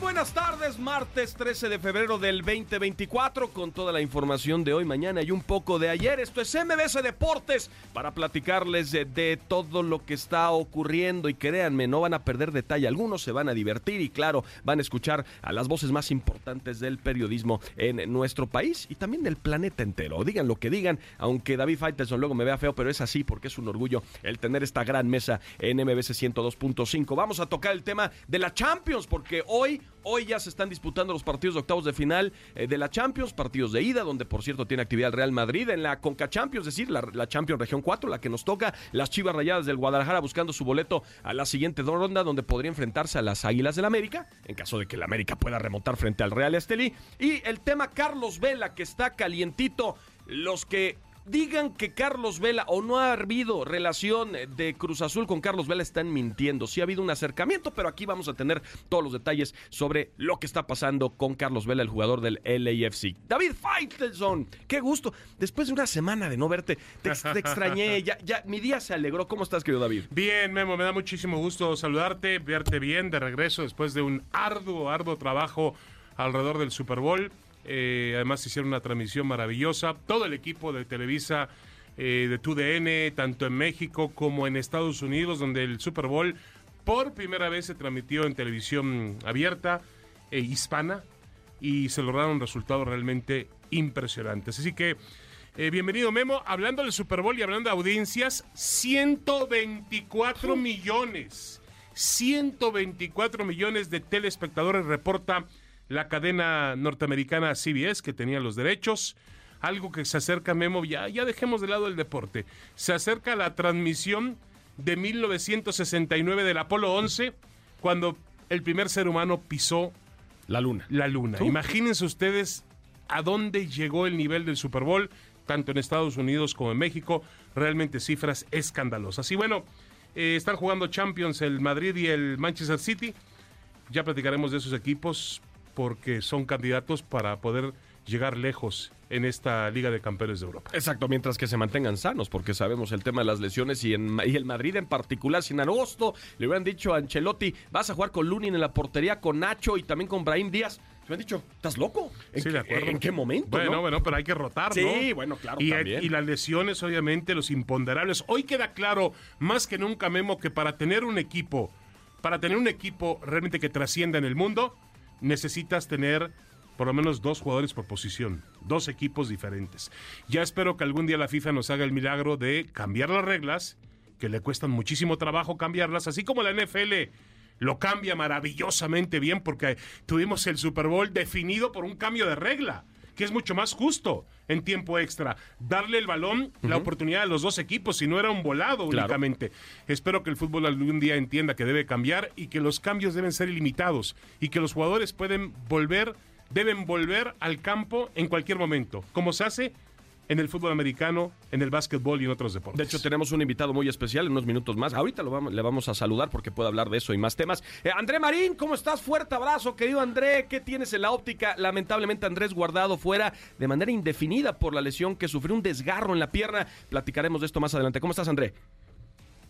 Buenas tardes, martes 13 de febrero del 2024 con toda la información de hoy, mañana y un poco de ayer. Esto es MBS Deportes para platicarles de, de, todo lo que está ocurriendo y créanme, no van a perder detalle, algunos se van a divertir y claro, van a escuchar a las voces más importantes del periodismo en nuestro país y también del planeta entero. Digan lo que digan, aunque David Faitelson luego me vea feo, pero es así porque es un orgullo el tener esta gran mesa en MBS 102.5. Vamos a tocar el tema de la Champions porque hoy, hoy ya se están disputando los partidos de octavos de final eh, de la Champions, partidos de ida, donde por cierto tiene actividad el Real Madrid en la Conca Champions, es decir, la, la Champions Región 4, la que nos toca, las Chivas Rayadas del Guadalajara buscando su boleto a la siguiente ronda, donde podría enfrentarse a las Águilas del América, en caso de que el América pueda remontar frente al Real Estelí. Y el tema Carlos Vela, que está calientito, los que digan que Carlos Vela o no ha habido relación de Cruz Azul con Carlos Vela están mintiendo. Sí ha habido un acercamiento, pero aquí vamos a tener todos los detalles sobre lo que está pasando con Carlos Vela, el jugador del LAFC. David Faitelson, qué gusto. Después de una semana de no verte, te, te extrañé, ya, ya mi día se alegró. ¿Cómo estás, querido David? Bien, Memo, me da muchísimo gusto saludarte, verte bien de regreso después de un arduo, arduo trabajo alrededor del Super Bowl. Eh, además hicieron una transmisión maravillosa. Todo el equipo de Televisa, eh, de TUDN, tanto en México como en Estados Unidos, donde el Super Bowl por primera vez se transmitió en televisión abierta, e hispana, y se lograron resultados realmente impresionantes. Así que, eh, bienvenido Memo, hablando del Super Bowl y hablando de audiencias, 124 millones. 124 millones de telespectadores reporta la cadena norteamericana CBS, que tenía los derechos. Algo que se acerca, Memo, ya, ya dejemos de lado el deporte. Se acerca la transmisión de 1969 del Apolo 11, cuando el primer ser humano pisó la luna. La luna. ¿Tú? Imagínense ustedes a dónde llegó el nivel del Super Bowl, tanto en Estados Unidos como en México. Realmente cifras escandalosas. Y bueno, eh, están jugando Champions el Madrid y el Manchester City. Ya platicaremos de esos equipos porque son candidatos para poder llegar lejos en esta Liga de Campeones de Europa. Exacto, mientras que se mantengan sanos, porque sabemos el tema de las lesiones y, en, y el Madrid en particular, si en agosto le hubieran dicho a Ancelotti, vas a jugar con Lunin en la portería, con Nacho y también con Brahim Díaz, me han dicho, ¿estás loco? ¿En, sí, de acuerdo. ¿En qué momento? Bueno, no? bueno, pero hay que rotar, sí, ¿no? Sí, bueno, claro. Y, también. y, las lesiones, obviamente, los imponderables. Hoy queda claro, más que nunca, Memo, que para tener un equipo, para tener un equipo realmente que trascienda en el mundo, necesitas tener por lo menos dos jugadores por posición, dos equipos diferentes. Ya espero que algún día la FIFA nos haga el milagro de cambiar las reglas, que le cuestan muchísimo trabajo cambiarlas, así como la NFL lo cambia maravillosamente bien porque tuvimos el Super Bowl definido por un cambio de regla que es mucho más justo en tiempo extra. Darle el balón, uh -huh. la oportunidad a los dos equipos, si no era un volado Claro. únicamente. Espero que el fútbol algún día entienda que debe cambiar y que los cambios deben ser ilimitados y que los jugadores pueden volver, deben volver al campo en cualquier momento, como se hace en el fútbol americano, en el básquetbol y en otros deportes. De hecho, tenemos un invitado muy especial en unos minutos más. Ahorita lo vamos, le vamos a saludar porque puede hablar de eso y más temas. Eh, André Marín, ¿cómo estás? Fuerte abrazo, querido André. ¿Qué tienes en la óptica? Lamentablemente, Andrés guardado fuera de manera indefinida por la lesión que sufrió un desgarro en la pierna. Platicaremos de esto más adelante. ¿Cómo estás, André?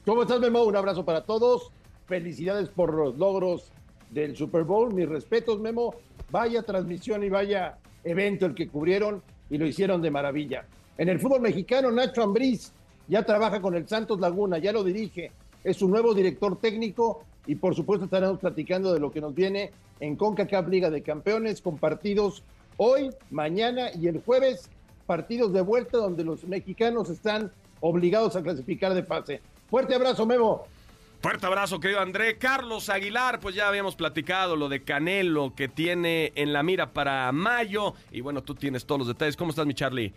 ¿Cómo estás, Memo? Un abrazo para todos. Felicidades por los logros del Super Bowl. Mis respetos, Memo. Vaya transmisión y vaya evento el que cubrieron y lo hicieron de maravilla. En el fútbol mexicano, Nacho Ambriz ya trabaja con el Santos Laguna, ya lo dirige, es su nuevo director técnico y por supuesto estaremos platicando de lo que nos viene en CONCACAF Liga de Campeones con partidos hoy, mañana y el jueves, partidos de vuelta donde los mexicanos están obligados a clasificar de fase. Fuerte abrazo, Memo. Fuerte abrazo, querido André. Carlos Aguilar, pues ya habíamos platicado lo de Canelo que tiene en la mira para mayo. Y bueno, tú tienes todos los detalles. ¿Cómo estás, mi Charlie?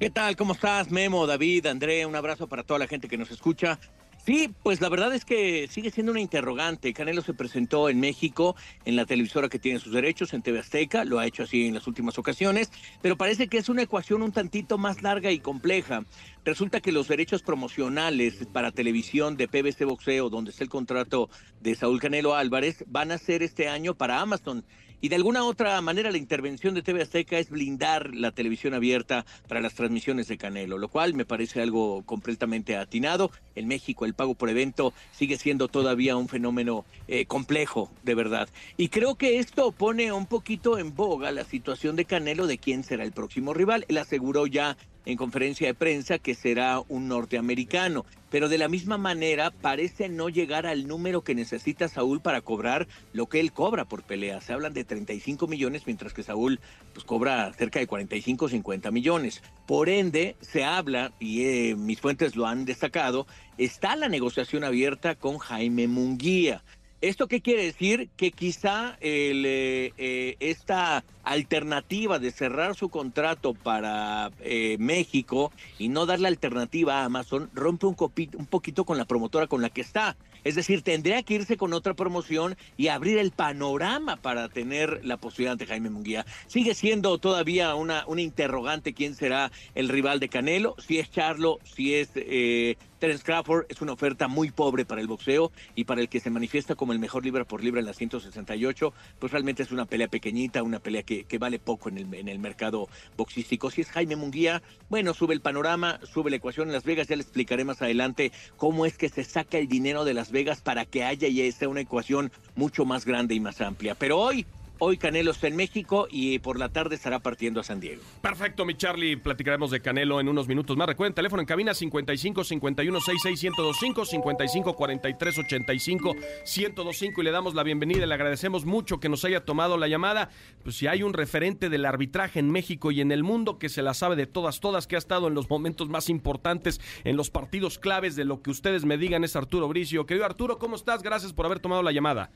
¿Qué tal? ¿Cómo estás, Memo, David, André? Un abrazo para toda la gente que nos escucha. Sí, pues la verdad es que sigue siendo una interrogante. Canelo se presentó en México en la televisora que tiene sus derechos, en TV Azteca, lo ha hecho así en las últimas ocasiones, pero parece que es una ecuación un tantito más larga y compleja. Resulta que los derechos promocionales para televisión de PBC Boxeo, donde está el contrato de Saúl Canelo Álvarez, van a ser este año para Amazon. Y de alguna otra manera la intervención de TV Azteca es blindar la televisión abierta para las transmisiones de Canelo, lo cual me parece algo completamente atinado. En México el pago por evento sigue siendo todavía un fenómeno eh, complejo, de verdad. Y creo que esto pone un poquito en boga la situación de Canelo de quién será el próximo rival. Él aseguró ya en conferencia de prensa que será un norteamericano, pero de la misma manera parece no llegar al número que necesita Saúl para cobrar lo que él cobra por pelea. Se hablan de 35 millones, mientras que Saúl pues, cobra cerca de 45 o 50 millones. Por ende, se habla, y eh, mis fuentes lo han destacado, está la negociación abierta con Jaime Munguía. ¿Esto qué quiere decir? Que quizá el, eh, eh, esta alternativa de cerrar su contrato para eh, México y no dar la alternativa a Amazon rompe un, un poquito con la promotora con la que está. Es decir, tendría que irse con otra promoción y abrir el panorama para tener la posibilidad de Jaime Munguía. Sigue siendo todavía una, una interrogante quién será el rival de Canelo, si es Charlo, si es eh, Terence Crawford, es una oferta muy pobre para el boxeo y para el que se manifiesta como el mejor libra por libra en la 168, pues realmente es una pelea pequeñita, una pelea que, que vale poco en el, en el mercado boxístico. Si es Jaime Munguía, bueno, sube el panorama, sube la ecuación en Las Vegas, ya le explicaré más adelante cómo es que se saca el dinero de Las Vegas para que haya y sea una ecuación mucho más grande y más amplia. Pero hoy Hoy Canelo está en México y por la tarde estará partiendo a San Diego. Perfecto, mi Charlie. Platicaremos de Canelo en unos minutos más. Recuerden, teléfono en cabina 55 51 66 1025 55 43 85 1025 y le damos la bienvenida le agradecemos mucho que nos haya tomado la llamada. Pues si hay un referente del arbitraje en México y en el mundo que se la sabe de todas, todas, que ha estado en los momentos más importantes, en los partidos claves de lo que ustedes me digan es Arturo Bricio. Querido Arturo, ¿cómo estás? Gracias por haber tomado la llamada.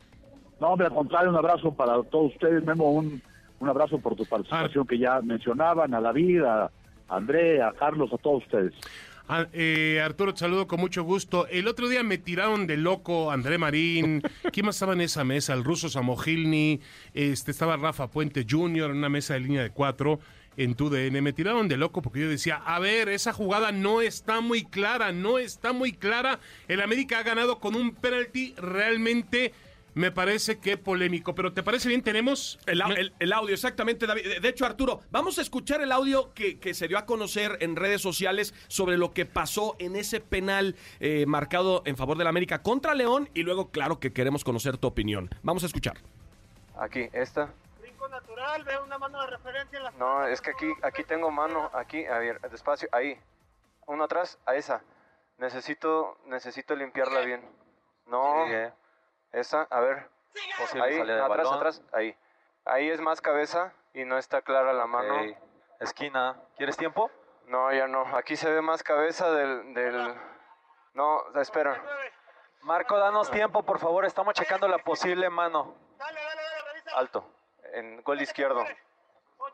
No, hombre, al contrario, un abrazo para todos ustedes, Memo, un, un abrazo por tu participación que ya mencionaban, a David, a André, a Carlos, a todos ustedes. Ah, eh, Arturo, te saludo con mucho gusto. El otro día me tiraron de loco André Marín. ¿Quién más estaba en esa mesa? El ruso Samogilny, este, estaba Rafa Puente Jr. en una mesa de línea de cuatro en tu DN. Me tiraron de loco porque yo decía, a ver, esa jugada no está muy clara, no está muy clara. El América ha ganado con un penalti realmente me parece que polémico. Pero ¿te parece bien? Tenemos el, el, audio, exactamente, David. De hecho, Arturo, vamos a escuchar el audio que, que, se dio a conocer en redes sociales sobre lo que pasó en ese penal eh, marcado en favor del América contra León. Y luego, claro, que queremos conocer tu opinión. Vamos a escuchar. Aquí, esta. Brinco natural, veo una mano de referencia en la No, es que aquí, aquí tengo mano, aquí, a ver, despacio, ahí. Uno atrás, a esa. Necesito, necesito limpiarla bien. No. Sí, eh. Esa, a ver. ahí, atrás, atrás, ahí. Ahí es más cabeza y no está clara la mano. Esquina. ¿Quieres tiempo? No, ya no. Aquí se ve más cabeza del... del... No, espera. Marco, danos tiempo, por favor. Estamos checando la posible mano. Dale, dale, dale, revisa. Alto. En gol izquierdo.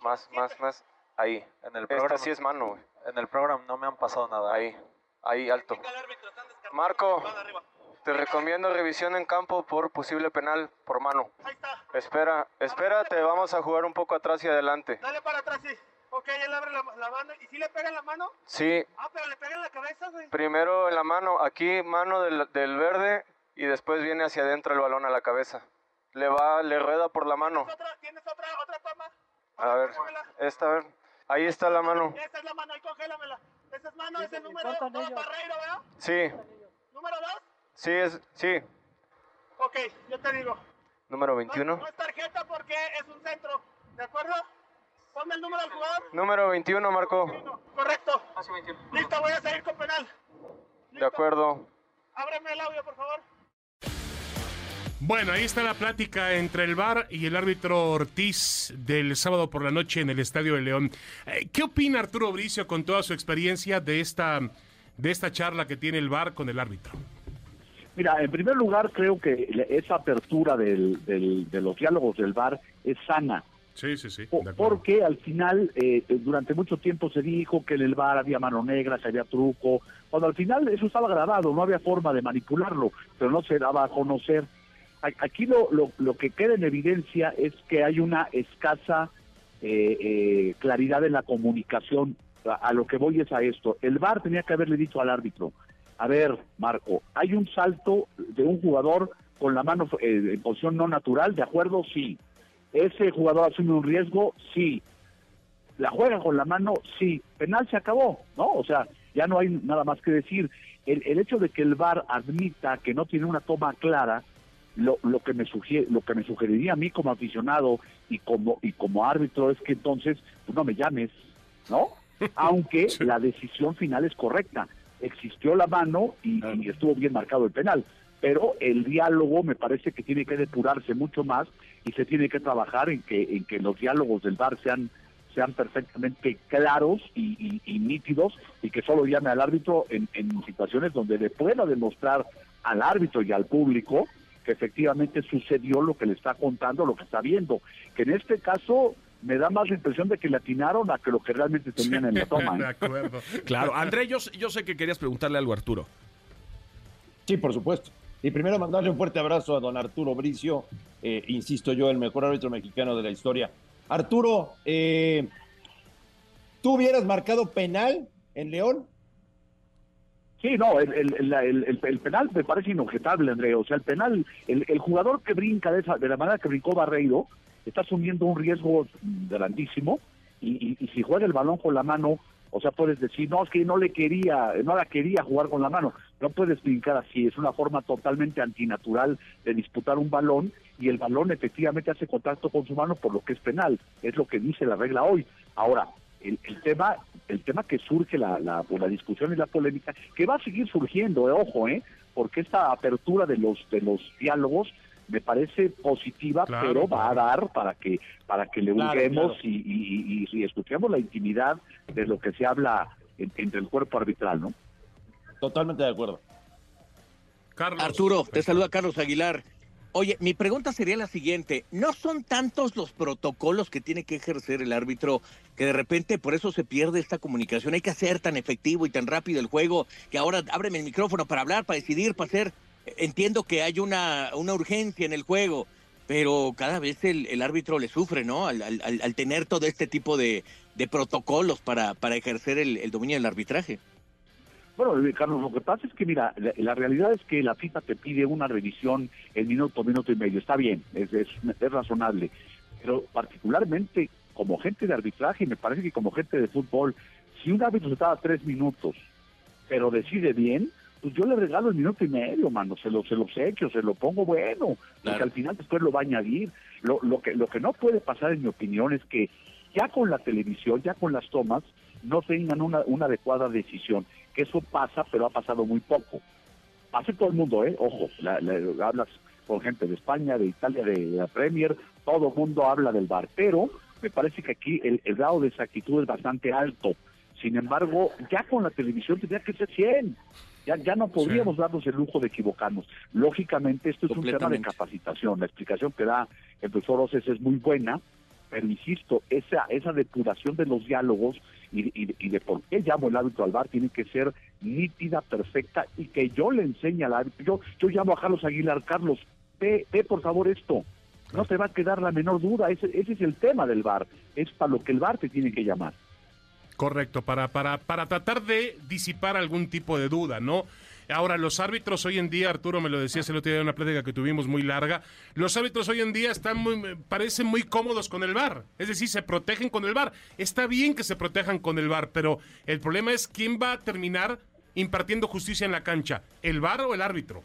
Más, más, más. Ahí. En el programa. Esta sí es mano, güey. En el programa no me han pasado nada. Ahí. Ahí, alto. Marco. Te recomiendo revisión en campo por posible penal por mano. Ahí está. Espera, espérate, vamos a jugar un poco atrás y adelante. Dale para atrás, sí. Ok, él abre la, la mano. ¿Y si le pega en la mano? Sí. Ah, pero le pega en la cabeza, güey. Primero en la mano, aquí mano del, del verde y después viene hacia adentro el balón a la cabeza. Le va, le rueda por la mano. ¿Tienes otra, ¿tienes otra, otra toma? A ver, esta, a ver. Ahí está la mano. Esa es la mano, ahí congélamela. Esa es mano, ese es el número dos, Barreiro, ¿verdad? Sí. ¿Número dos? Sí, es, sí. Ok, yo te digo. Número 21. No, no es tarjeta porque es un centro, ¿de acuerdo? Ponme el número del jugador. Número 21, Marco. Correcto. Listo, voy a seguir con penal. ¿Listo? De acuerdo. Ábreme el audio, por favor. Bueno, ahí está la plática entre el VAR y el árbitro Ortiz del sábado por la noche en el Estadio de León. Eh, ¿Qué opina Arturo Bricio con toda su experiencia de esta, de esta charla que tiene el VAR con el árbitro? Mira, en primer lugar creo que esa apertura del, del, de los diálogos del VAR es sana. Sí, sí, sí. porque al final, eh, durante mucho tiempo se dijo que en el bar había mano negra, que había truco, cuando al final eso estaba grabado, no había forma de manipularlo, pero no se daba a conocer. Aquí lo, lo, lo que queda en evidencia es que hay una escasa eh, eh, claridad en la comunicación. A, lo que voy es a esto. El VAR tenía que haberle dicho al árbitro, a ver, Marco, hay un salto de un jugador con la mano eh, en posición no natural, ¿de acuerdo? Sí. ¿Ese jugador asume un riesgo? Sí. ¿La juega con la mano? Sí. Penal se acabó, ¿no? O sea, ya no hay nada más que decir. El, el hecho de que el VAR admita que no tiene una toma clara, lo, lo que me sugiere, lo que me sugeriría a mí como aficionado y como y como árbitro es que entonces pues no me llames, ¿no? Aunque la decisión final es correcta. Existió la mano y, estuvo bien marcado el penal, pero el diálogo me parece que tiene que depurarse mucho más y se tiene que trabajar en que en que los diálogos del bar sean sean perfectamente claros y, y, nítidos y que solo llame al árbitro en, en situaciones donde le pueda demostrar al árbitro y al público que efectivamente sucedió lo que le está contando, lo que está viendo. Que en este caso me da más la impresión de que le atinaron a que lo que realmente tenían en la toma. ¿eh? De acuerdo. claro, André, yo, sé que querías preguntarle algo a Arturo. Sí, por supuesto. Y primero mandarle un fuerte abrazo a don Arturo Bricio, eh, insisto yo, el mejor árbitro mexicano de la historia. Arturo, eh, ¿tú hubieras marcado penal en León? Sí, no, el, el, penal me parece inobjetable, André. O sea, el penal, el, jugador que brinca de, esa, de la manera que brincó Barreiro, está asumiendo un riesgo grandísimo y, si juega el balón con la mano, o sea, puedes decir, no, es que no le quería, no la quería jugar con la mano. No puedes brincar así, es una forma totalmente antinatural de disputar un balón y el balón efectivamente hace contacto con su mano por lo que es penal. Es lo que dice la regla hoy. Ahora, el, el tema el tema que surge la, la, pues, la discusión y la polémica, que va a seguir surgiendo, eh, ojo, eh, porque esta apertura de los de los diálogos me parece positiva, pero va a dar para que para que le busquemos y, y, escuchemos la intimidad de lo que se habla entre el cuerpo arbitral, ¿no? Totalmente de acuerdo. Carlos. Arturo, te saluda Carlos Aguilar. Oye, mi pregunta sería la siguiente. ¿No son tantos los protocolos que tiene que ejercer el árbitro que de repente por eso se pierde esta comunicación? Hay que hacer tan efectivo y tan rápido el juego que ahora ábreme el micrófono para hablar, para decidir, para hacer... Entiendo que hay una, una urgencia en el juego, pero cada vez el, árbitro le sufre, ¿no? Al, al, tener todo este tipo de, de protocolos para, para ejercer el dominio del arbitraje. Bueno, Carlos, lo que pasa es que, mira, la, realidad es que la FIFA te pide una revisión en minuto, minuto y medio. Está bien, es, es, razonable. Pero particularmente como gente de arbitraje, me parece que como gente de fútbol, si un árbitro se tarda tres minutos, pero decide bien, pues yo le regalo el minuto y medio, mano, se lo, se los echo, se lo pongo bueno, porque al final después lo va a añadir. Lo, lo, que, lo que no puede pasar, en mi opinión, es que ya con la televisión, ya con las tomas, no tengan una, una adecuada decisión que eso pasa, pero ha pasado muy poco. Pasa todo el mundo, ¿eh? Ojo, hablas con gente de España, de Italia, de, la Premier, todo el mundo habla del bar, pero me parece que aquí el, grado de exactitud es bastante alto. Sin embargo, ya con la televisión tendría que ser 100. Ya, ya no podríamos darnos el lujo de equivocarnos. Lógicamente, esto es un tema de capacitación. La explicación que da el profesor Oces es muy buena, pero insisto, esa, esa depuración de los diálogos y, y, de por qué llamo el árbitro al bar tiene que ser nítida, perfecta y que yo le enseñe al árbitro. Yo, yo llamo a Carlos Aguilar, Carlos, ve, ve por favor esto. No te va a quedar la menor duda, ese, ese es el tema del bar, es para lo que el bar te tiene que llamar. Correcto, para, para, para tratar de disipar algún tipo de duda, ¿no? Ahora, los árbitros hoy en día, Arturo me lo decía el otro día en una plática que tuvimos muy larga, los árbitros hoy en día están muy, parecen muy cómodos con el VAR, es decir, se protegen con el VAR. Está bien que se protejan con el VAR, pero el problema es quién va a terminar impartiendo justicia en la cancha, el VAR o el árbitro.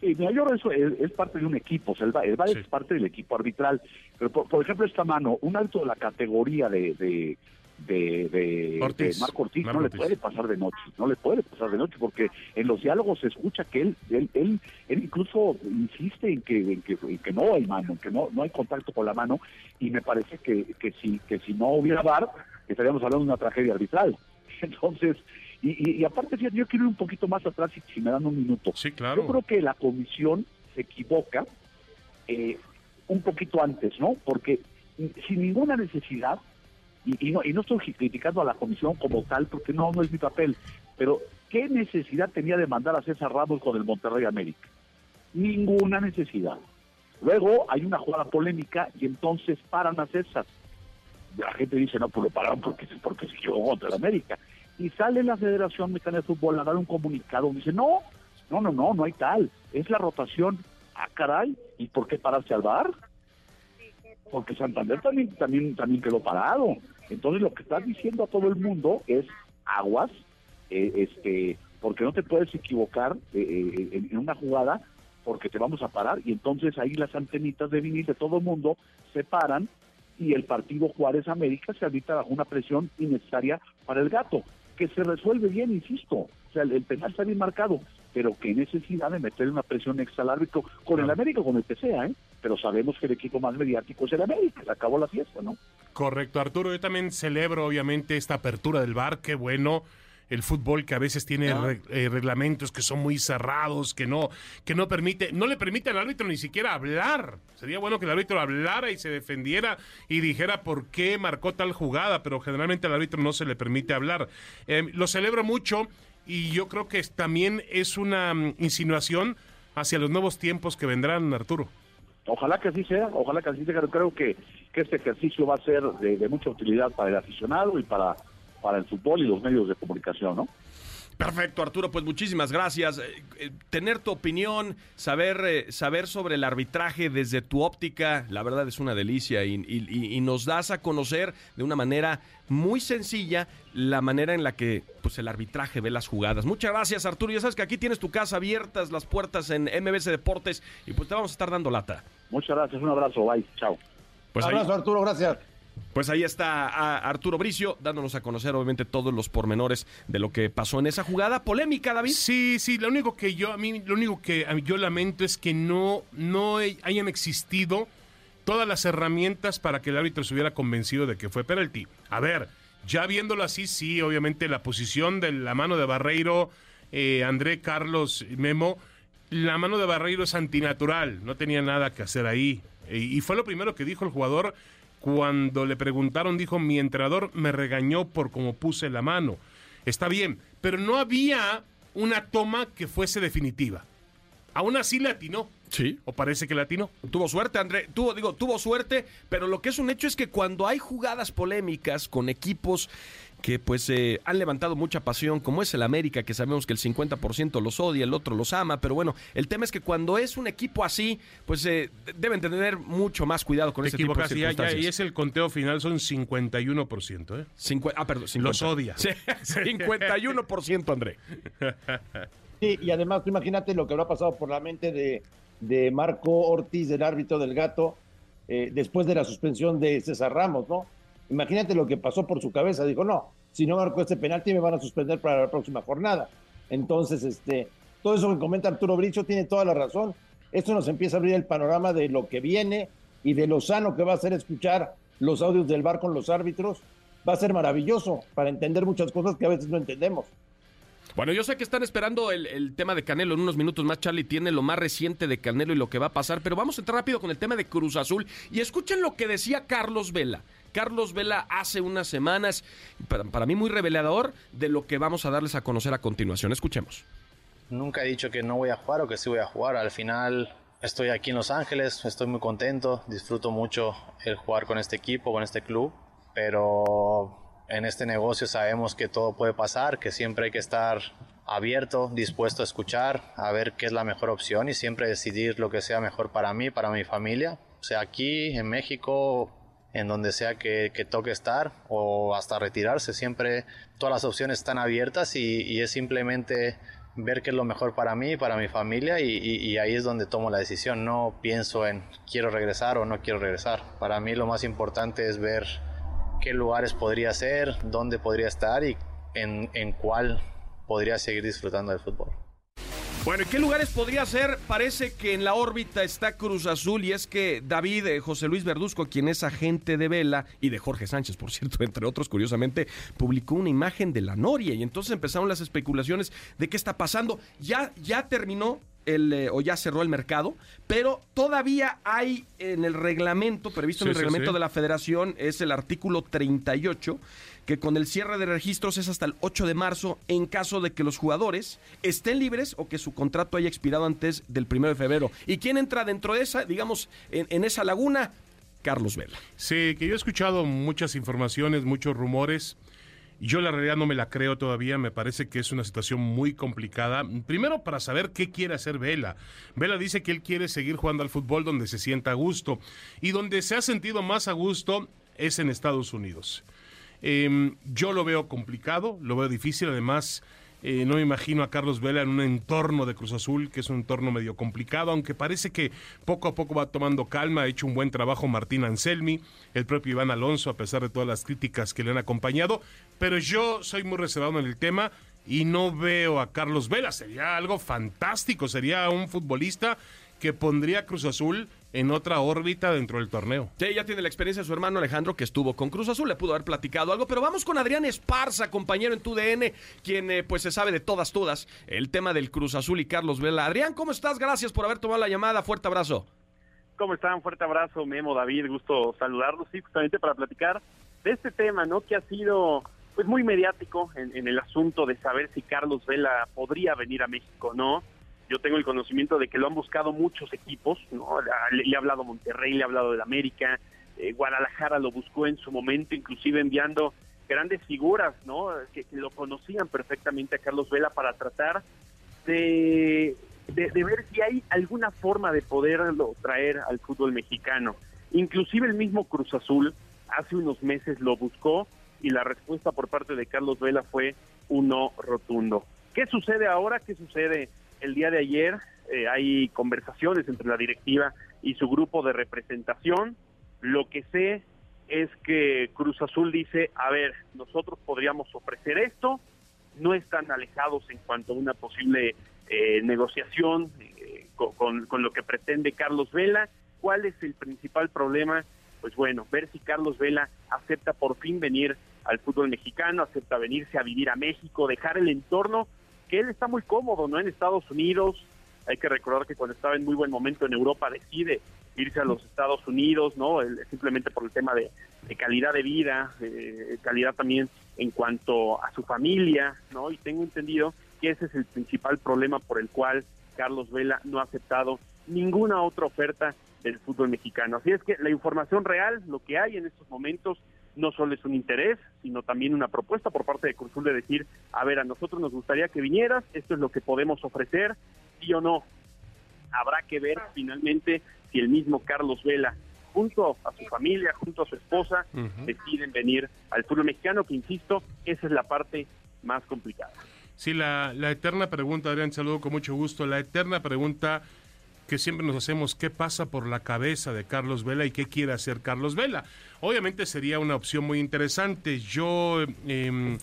Sí, yo eso es, parte de un equipo, el VAR, es parte del equipo arbitral. Pero, por, ejemplo, esta mano, un árbitro de la categoría de de, de, Marco Ortiz no le puede pasar de noche, no le puede pasar de noche porque en los diálogos se escucha que él él, él, incluso insiste en que, en que, no hay mano, en que no, no hay contacto con la mano y me parece que, que, si, que si no hubiera VAR estaríamos hablando de una tragedia arbitral. Entonces, y, y, aparte, yo quiero ir un poquito más atrás si, si me dan un minuto. Sí, claro. Yo creo que la comisión se equivoca eh, un poquito antes, ¿no? Porque sin ninguna necesidad, y, no, y no estoy criticando a la comisión como tal, porque no, no es mi papel, pero ¿qué necesidad tenía de mandar a César Ramos con el Monterrey América? Ninguna necesidad. Luego hay una jugada polémica y entonces paran a César. La gente dice, no, pues lo pararon porque, porque se equivocó contra el América. Y sale la Federación Mexicana de Fútbol a dar un comunicado. Dice, no, no, no, no, no hay tal. Es la rotación. Ah, caray. ¿Y por qué pararse al bar? Porque Santander también, también, también quedó parado. Entonces lo que estás diciendo a todo el mundo es aguas, eh, este, porque no te puedes equivocar eh, eh, en, una jugada porque te vamos a parar. Y entonces ahí las antenitas de vinil de todo el mundo se paran y el partido Juárez América se habita bajo una presión innecesaria para el gato, que se resuelve bien, insisto, o sea, el, penal está bien marcado, pero qué necesidad de meter una presión extra al árbitro con el América, con el que sea, ¿eh? Pero sabemos que el equipo más mediático es el América, se acabó la fiesta, ¿no? Correcto, Arturo, yo también celebro obviamente esta apertura del bar, qué bueno el fútbol que a veces tiene eh, reglamentos que son muy cerrados, que no, que no permite, no le permite al árbitro ni siquiera hablar. Sería bueno que el árbitro hablara y se defendiera y dijera por qué marcó tal jugada, pero generalmente al árbitro no se le permite hablar. Em, lo celebro mucho y yo creo que también es una mm, insinuación hacia los nuevos tiempos que vendrán, Arturo. Ojalá que así sea, ojalá que así sea. Creo que, que este ejercicio va a ser de mucha utilidad para el aficionado y para para el fútbol y los medios de comunicación, ¿no? Perfecto, Arturo, pues muchísimas gracias. Eh, eh, tener tu opinión, saber, eh, saber sobre el arbitraje desde tu óptica, la verdad es una delicia y, y, nos das a conocer de una manera muy sencilla la manera en la que pues, el arbitraje ve las jugadas. Muchas gracias, Arturo. Ya sabes que aquí tienes tu casa abiertas, las puertas en MBC Deportes y pues te vamos a estar dando lata. Muchas gracias, un abrazo, bye, chao. Pues un abrazo, Arturo, gracias. Pues ahí está Arturo Bricio dándonos a conocer obviamente todos los pormenores de lo que pasó en esa jugada polémica, David. Sí, sí, lo único que yo a mí lo único que yo lamento es que no no hayan existido todas las herramientas para que el árbitro se hubiera convencido de que fue penalti. A ver, ya viéndolo así, sí, obviamente la posición de la mano de Barreiro, eh, André Carlos Memo, la mano de Barreiro es antinatural, no tenía nada que hacer ahí. y fue lo primero que dijo el jugador cuando le preguntaron, dijo, mi entrenador me regañó por cómo puse la mano. Está bien, pero no había una toma que fuese definitiva. Aún así le atinó. Sí. ¿O parece que le atinó? Tuvo suerte, André. Tuvo, digo, tuvo suerte, pero lo que es un hecho es que cuando hay jugadas polémicas con equipos que pues eh, han levantado mucha pasión, como es el América, que sabemos que el 50% los odia, el otro los ama, pero bueno, el tema es que cuando es un equipo así, pues eh, deben tener mucho más cuidado con ese tipo de circunstancias. y es el conteo final, son 51%, ¿eh? ah, perdón, Los odia. 51%, André. Sí, y además tú imagínate lo que habrá pasado por la mente de, de Marco Ortiz, del árbitro del gato, eh, después de la suspensión de César Ramos, ¿no? Imagínate lo que pasó por su cabeza. Dijo, no, si no marco este penalti me van a suspender para la próxima jornada. Entonces, este, todo eso que comenta Arturo Bricho tiene toda la razón. Esto nos empieza a abrir el panorama de lo que viene y de lo sano que va a ser escuchar los audios del bar con los árbitros. Va a ser maravilloso para entender muchas cosas que a veces no entendemos. Bueno, yo sé que están esperando el, tema de Canelo en unos minutos más. Charlie tiene lo más reciente de Canelo y lo que va a pasar, pero vamos a entrar rápido con el tema de Cruz Azul. Y escuchen lo que decía Carlos Vela. Carlos Vela hace unas semanas, para, mí muy revelador, de lo que vamos a darles a conocer a continuación. Escuchemos. Nunca he dicho que no voy a jugar o que sí voy a jugar. Al final estoy aquí en Los Ángeles, estoy muy contento, disfruto mucho el jugar con este equipo, con este club, pero en este negocio sabemos que todo puede pasar, que siempre hay que estar abierto, dispuesto a escuchar, a ver qué es la mejor opción y siempre decidir lo que sea mejor para mí, para mi familia, sea aquí en México en donde sea que, toque estar o hasta retirarse. Siempre todas las opciones están abiertas y, es simplemente ver qué es lo mejor para mí, para mi familia y, ahí es donde tomo la decisión. No pienso en quiero regresar o no quiero regresar. Para mí lo más importante es ver qué lugares podría ser, dónde podría estar y en, en cuál podría seguir disfrutando del fútbol. Bueno, ¿en qué lugares podría ser? Parece que en la órbita está Cruz Azul y es que David eh, José Luis Verduzco, quien es agente de Vela y de Jorge Sánchez, por cierto, entre otros, curiosamente, publicó una imagen de la Noria y entonces empezaron las especulaciones de qué está pasando. Ya, ya terminó el, eh, o ya cerró el mercado, pero todavía hay en el reglamento, previsto en el reglamento de la federación, es el artículo 38, que con el cierre de registros es hasta el 8 de marzo en caso de que los jugadores estén libres o que su contrato haya expirado antes del 1 de febrero. ¿Y quién entra dentro de esa, digamos, en, esa laguna? Carlos Vela. Sí, que yo he escuchado muchas informaciones, muchos rumores. Yo la realidad no me la creo todavía, me parece que es una situación muy complicada. Primero para saber qué quiere hacer Vela. Vela dice que él quiere seguir jugando al fútbol donde se sienta a gusto y donde se ha sentido más a gusto es en Estados Unidos. Em, yo lo veo complicado, lo veo difícil, además eh, no me imagino a Carlos Vela en un entorno de Cruz Azul, que es un entorno medio complicado, aunque parece que poco a poco va tomando calma, ha hecho un buen trabajo Martín Anselmi, el propio Iván Alonso, a pesar de todas las críticas que le han acompañado, pero yo soy muy reservado en el tema y no veo a Carlos Vela, sería algo fantástico, sería un futbolista que pondría Cruz Azul en otra órbita dentro del torneo. Sí, ya tiene la experiencia de su hermano Alejandro que estuvo con Cruz Azul, le pudo haber platicado algo, pero vamos con Adrián Esparza, compañero en TUDN, quien eh, pues se sabe de todas, todas, el tema del Cruz Azul y Carlos Vela. Adrián, ¿cómo estás? Gracias por haber tomado la llamada, fuerte abrazo. ¿Cómo están? Fuerte abrazo, Memo, David, gusto saludarlos, sí, justamente para platicar de este tema, ¿no? Que ha sido pues muy mediático en, en el asunto de saber si Carlos Vela podría venir a México, ¿no? Yo tengo el conocimiento de que lo han buscado muchos equipos, ¿no? Le, he hablado Monterrey, le he hablado de América, eh, Guadalajara lo buscó en su momento, inclusive enviando grandes figuras, ¿no? Que, lo conocían perfectamente a Carlos Vela para tratar de, de, ver si hay alguna forma de poderlo traer al fútbol mexicano. Inclusive el mismo Cruz Azul hace unos meses lo buscó y la respuesta por parte de Carlos Vela fue un no rotundo. ¿Qué sucede ahora? ¿Qué sucede el día de ayer eh, hay conversaciones entre la directiva y su grupo de representación. Lo que sé es que Cruz Azul dice, a ver, nosotros podríamos ofrecer esto, no están alejados en cuanto a una posible eh, negociación eh, con, con, lo que pretende Carlos Vela. ¿Cuál es el principal problema? Pues bueno, ver si Carlos Vela acepta por fin venir al fútbol mexicano, acepta venirse a vivir a México, dejar el entorno que él está muy cómodo, ¿no? En Estados Unidos, hay que recordar que cuando estaba en muy buen momento en Europa decide irse a los Estados Unidos, ¿no? simplemente por el tema de, calidad de vida, de calidad también en cuanto a su familia, ¿no? Y tengo entendido que ese es el principal problema por el cual Carlos Vela no ha aceptado ninguna otra oferta del fútbol mexicano. Así es que la información real, lo que hay en estos momentos, no solo es un interés, sino también una propuesta por parte de Cruzul de decir, a ver, a nosotros nos gustaría que vinieras, esto es lo que podemos ofrecer, sí o no. Habrá que ver finalmente si el mismo Carlos Vela, junto a su familia, junto a su esposa, deciden venir al fútbol mexicano, que insisto, esa es la parte más complicada. Sí, la, la eterna pregunta, Adrián, saludo con mucho gusto, la eterna pregunta que siempre nos hacemos qué pasa por la cabeza de Carlos Vela y qué quiere hacer Carlos Vela. Obviamente sería una opción muy interesante. Yo em,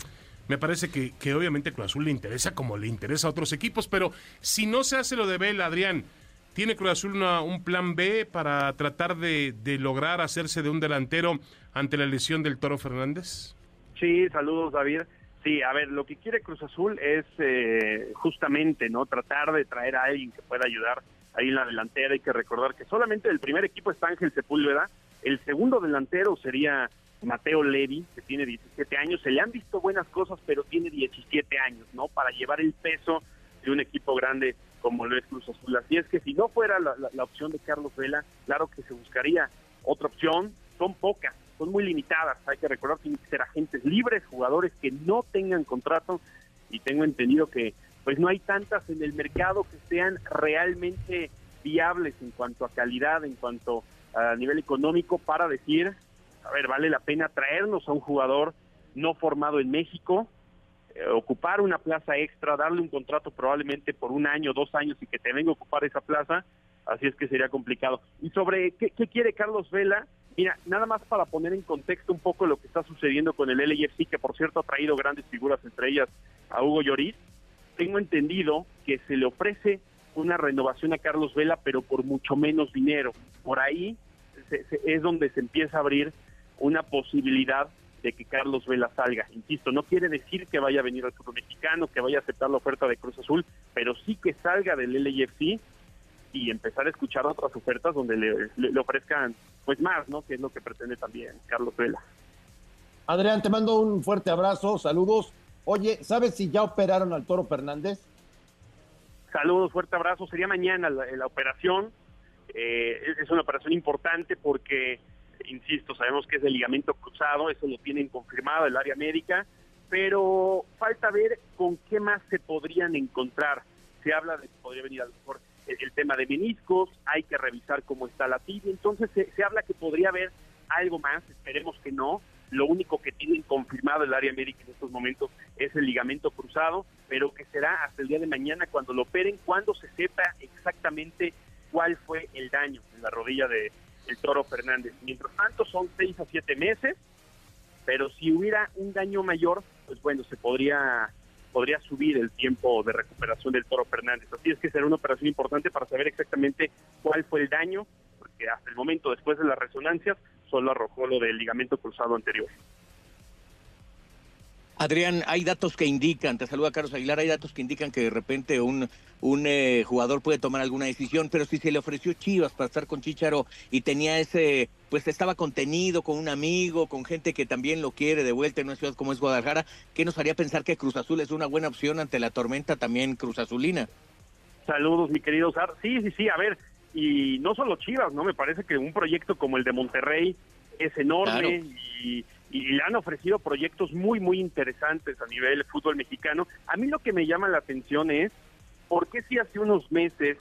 me parece que, que obviamente Cruz Azul le interesa como le interesa a otros equipos, pero si no se hace lo de Vela, Adrián, ¿tiene Cruz Azul un plan B para tratar de, lograr hacerse de un delantero ante la lesión del Toro Fernández? Sí, saludos David. Sí, a ver, lo que quiere Cruz Azul es eh, justamente no tratar de traer a alguien que pueda ayudar ahí en la delantera. Hay que recordar que solamente el primer equipo está Ángel Sepúlveda, el segundo delantero sería Mateo Levi, que tiene 17 años. Se le han visto buenas cosas, pero tiene 17 años, ¿no? Para llevar el peso de un equipo grande como lo es Cruz Azul. Así es que si no fuera la, la opción de Carlos Vela, claro que se buscaría otra opción. Son pocas, son muy limitadas. Hay que recordar que tienen que ser agentes libres, jugadores que no tengan contrato. Y tengo entendido que pues no hay tantas en el mercado que sean realmente viables en cuanto a calidad, en cuanto a nivel económico para decir, a ver, vale la pena traernos a un jugador no formado en México, eh, ocupar una plaza extra, darle un contrato probablemente por un año, dos años y que te venga a ocupar esa plaza, así es que sería complicado. Y sobre qué, qué quiere Carlos Vela, mira, nada más para poner en contexto un poco lo que está sucediendo con el LAFC, que por cierto ha traído grandes figuras, entre ellas a Hugo Lloris, tengo entendido que se le ofrece una renovación a Carlos Vela, pero por mucho menos dinero. Por ahí es donde se empieza a abrir una posibilidad de que Carlos Vela salga. Insisto, no quiere decir que vaya a venir al fútbol mexicano, que vaya a aceptar la oferta de Cruz Azul, pero sí que salga del LAFC y empezar a escuchar otras ofertas donde le, le ofrezcan pues más, ¿no? Que es lo que pretende también Carlos Vela. Adrián, te mando un fuerte abrazo, saludos. Oye, ¿sabes si ya operaron al Toro Fernández? Saludos, fuerte abrazo. Sería mañana la, operación. Eh, es una operación importante porque, insisto, sabemos que es de ligamento cruzado, eso lo tienen confirmado el área médica, pero falta ver con qué más se podrían encontrar. Se habla de que podría venir a lo mejor el, tema de meniscos, hay que revisar cómo está la tibia, entonces se, se habla que podría haber algo más, esperemos que no, lo único que tienen confirmado el área médica en estos momentos es el ligamento cruzado, pero que será hasta el día de mañana cuando lo operen, cuando se sepa exactamente cuál fue el daño en la rodilla de el Toro Fernández. Mientras tanto son seis a siete meses, pero si hubiera un daño mayor, pues bueno, se podría podría subir el tiempo de recuperación del Toro Fernández. Así es que será una operación importante para saber exactamente cuál fue el daño, porque hasta el momento, después de las resonancias, solo arrojó lo del ligamento cruzado anterior. Adrián, hay datos que indican, te saluda Carlos Aguilar, hay datos que indican que de repente un, un eh, jugador puede tomar alguna decisión, pero si se le ofreció Chivas para estar con Chicharo y tenía ese, pues estaba contenido con un amigo, con gente que también lo quiere de vuelta en una ciudad como es Guadalajara, ¿qué nos haría pensar que Cruz Azul es una buena opción ante la tormenta también Cruz Azulina? Saludos, mi querido Sar. Sí, sí, sí, a ver, y no solo Chivas, ¿no? Me parece que un proyecto como el de Monterrey es enorme y, le han ofrecido proyectos muy, muy interesantes a nivel fútbol mexicano. A mí lo que me llama la atención es por qué si hace unos meses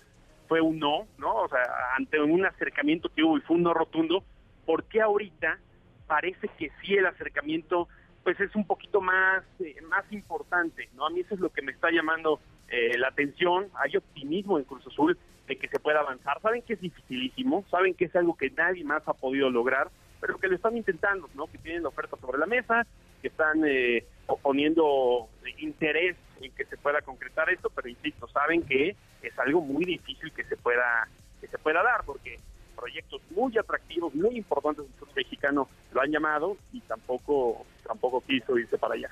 fue un no, ¿no? O sea, ante un acercamiento que hubo y fue un no rotundo, ¿por qué ahorita parece que sí el acercamiento pues es un poquito más, eh, más importante, ¿no? A mí eso es lo que me está llamando eh, la atención, hay optimismo en Cruz Azul de que se pueda avanzar, saben que es dificilísimo, saben que es algo que nadie más ha podido lograr, pero que lo están intentando, ¿no? Que tienen la oferta sobre la mesa, que están eh, poniendo interés en que se pueda concretar esto, pero insisto, saben que es algo muy difícil que se pueda que se pueda dar, porque proyectos muy atractivos, muy importantes del mexicano lo han llamado y tampoco tampoco quiso irse para allá.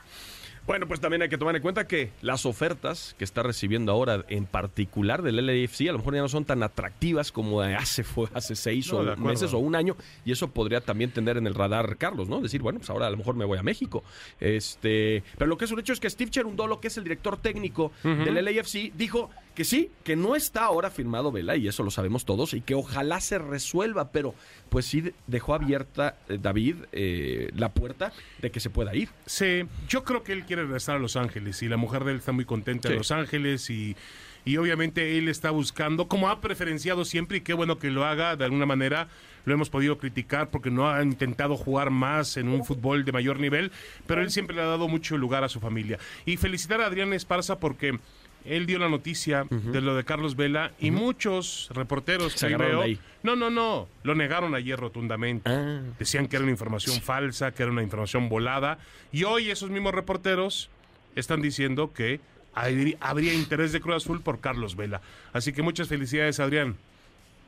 Bueno, pues también hay que tomar en cuenta que las ofertas que está recibiendo ahora, en particular del LAFC, a lo mejor ya no son tan atractivas como hace, fue hace seis o meses o un año, y eso podría también tener en el radar Carlos, ¿no? Decir, bueno, pues ahora a lo mejor me voy a México. Este, pero lo que es un hecho es que Steve Cherundolo, que es el director técnico del LAFC, dijo que sí, que no está ahora firmado Vela, y eso lo sabemos todos, y que ojalá se resuelva, pero pues sí dejó abierta eh, David eh, la puerta de que se pueda ir. Sí, yo creo que él quiere regresar a Los Ángeles, y la mujer de él está muy contenta en Los Ángeles, y, y obviamente él está buscando, como ha preferenciado siempre, y qué bueno que lo haga de alguna manera, lo hemos podido criticar porque no ha intentado jugar más en un fútbol de mayor nivel, pero él siempre le ha dado mucho lugar a su familia. Y felicitar a Adrián Esparza porque él dio la noticia de lo de Carlos Vela y muchos reporteros Se que no, no, no, lo negaron ayer rotundamente. Ah. Decían que era una información falsa, que era una información volada y hoy esos mismos reporteros están diciendo que habría interés de Cruz Azul por Carlos Vela. Así que muchas felicidades, Adrián.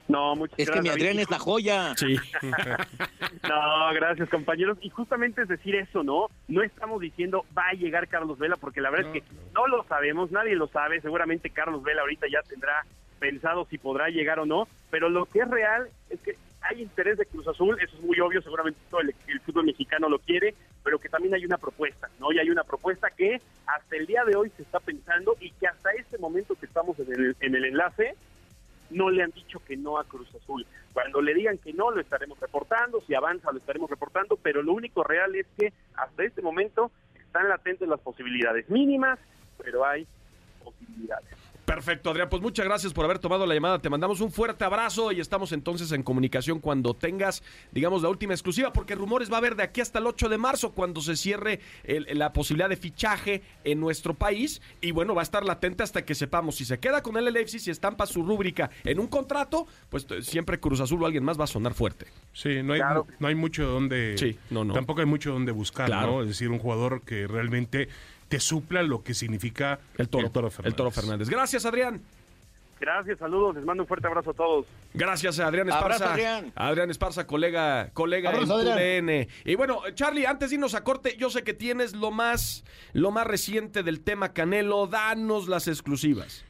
No, muchas es que mi Adrián es la joya. Sí. no, gracias compañeros. Y justamente es decir eso, ¿no? No estamos diciendo va a llegar Carlos Vela, porque la verdad es que no lo sabemos, nadie lo sabe. Seguramente Carlos Vela ahorita ya tendrá pensado si podrá llegar o no, pero lo que es real es que hay interés de Cruz Azul, eso es muy obvio, seguramente todo el, fútbol mexicano lo quiere, pero que también hay una propuesta, ¿no? Y hay una propuesta que hasta el día de hoy se está pensando y que hasta este momento que estamos en el, en el enlace, no le han dicho que no a Cruz Azul. Cuando le digan que no, lo estaremos reportando, si avanza lo estaremos reportando, pero lo único real es que hasta este momento están latentes las posibilidades mínimas, pero hay posibilidades. Perfecto, Adrián. Pues muchas gracias por haber tomado la llamada. Te mandamos un fuerte abrazo y estamos entonces en comunicación cuando tengas, digamos, la última exclusiva, porque rumores va a haber de aquí hasta el 8 de marzo, cuando se cierre la posibilidad de fichaje en nuestro país. Y bueno, va a estar latente hasta que sepamos si se queda con el LFC, si estampa su rúbrica en un contrato, pues siempre Cruz Azul o alguien más va a sonar fuerte. Sí, no hay, no hay mucho donde. Sí, no, no. Tampoco hay mucho donde buscar, ¿no? Es decir, un jugador que realmente te supla lo que significa el Toro, Fernández. El Toro Fernández. Gracias, Adrián. Gracias, saludos, les mando un fuerte abrazo a todos. Gracias, Adrián Esparza. Adrián. Adrián Esparza, colega, colega en Abrazo. Y bueno, Charlie, antes de irnos a corte, yo sé que tienes lo más, lo más reciente del tema Canelo. Danos las exclusivas.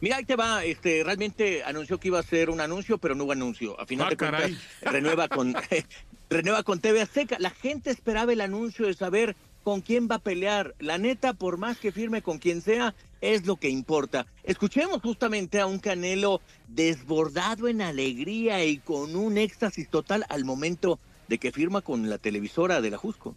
Mira, ahí te va, este, realmente anunció que iba a ser un anuncio, pero no hubo anuncio. A final Ah, de cuentas, caray. renueva con, renueva con TV Azteca. La gente esperaba el anuncio de saber con quién va a pelear. La neta, por más que firme con quien sea, es lo que importa. Escuchemos justamente a un Canelo desbordado en alegría y con un éxtasis total al momento de que firma con la televisora de la Jusco.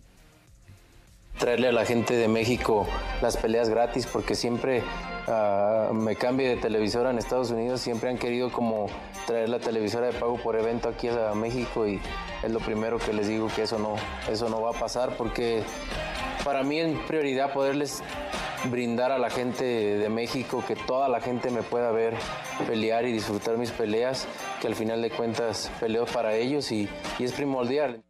traerle a la gente de México las peleas gratis porque siempre ah, me cambie de televisora en Estados Unidos, siempre han querido como traer la televisora de pago por evento aquí a México y es lo primero que les digo que eso no, eso no va a pasar porque para mí es prioridad poderles brindar a la gente de México que toda la gente me pueda ver pelear y disfrutar mis peleas, que al final de cuentas peleo para ellos y es primordial.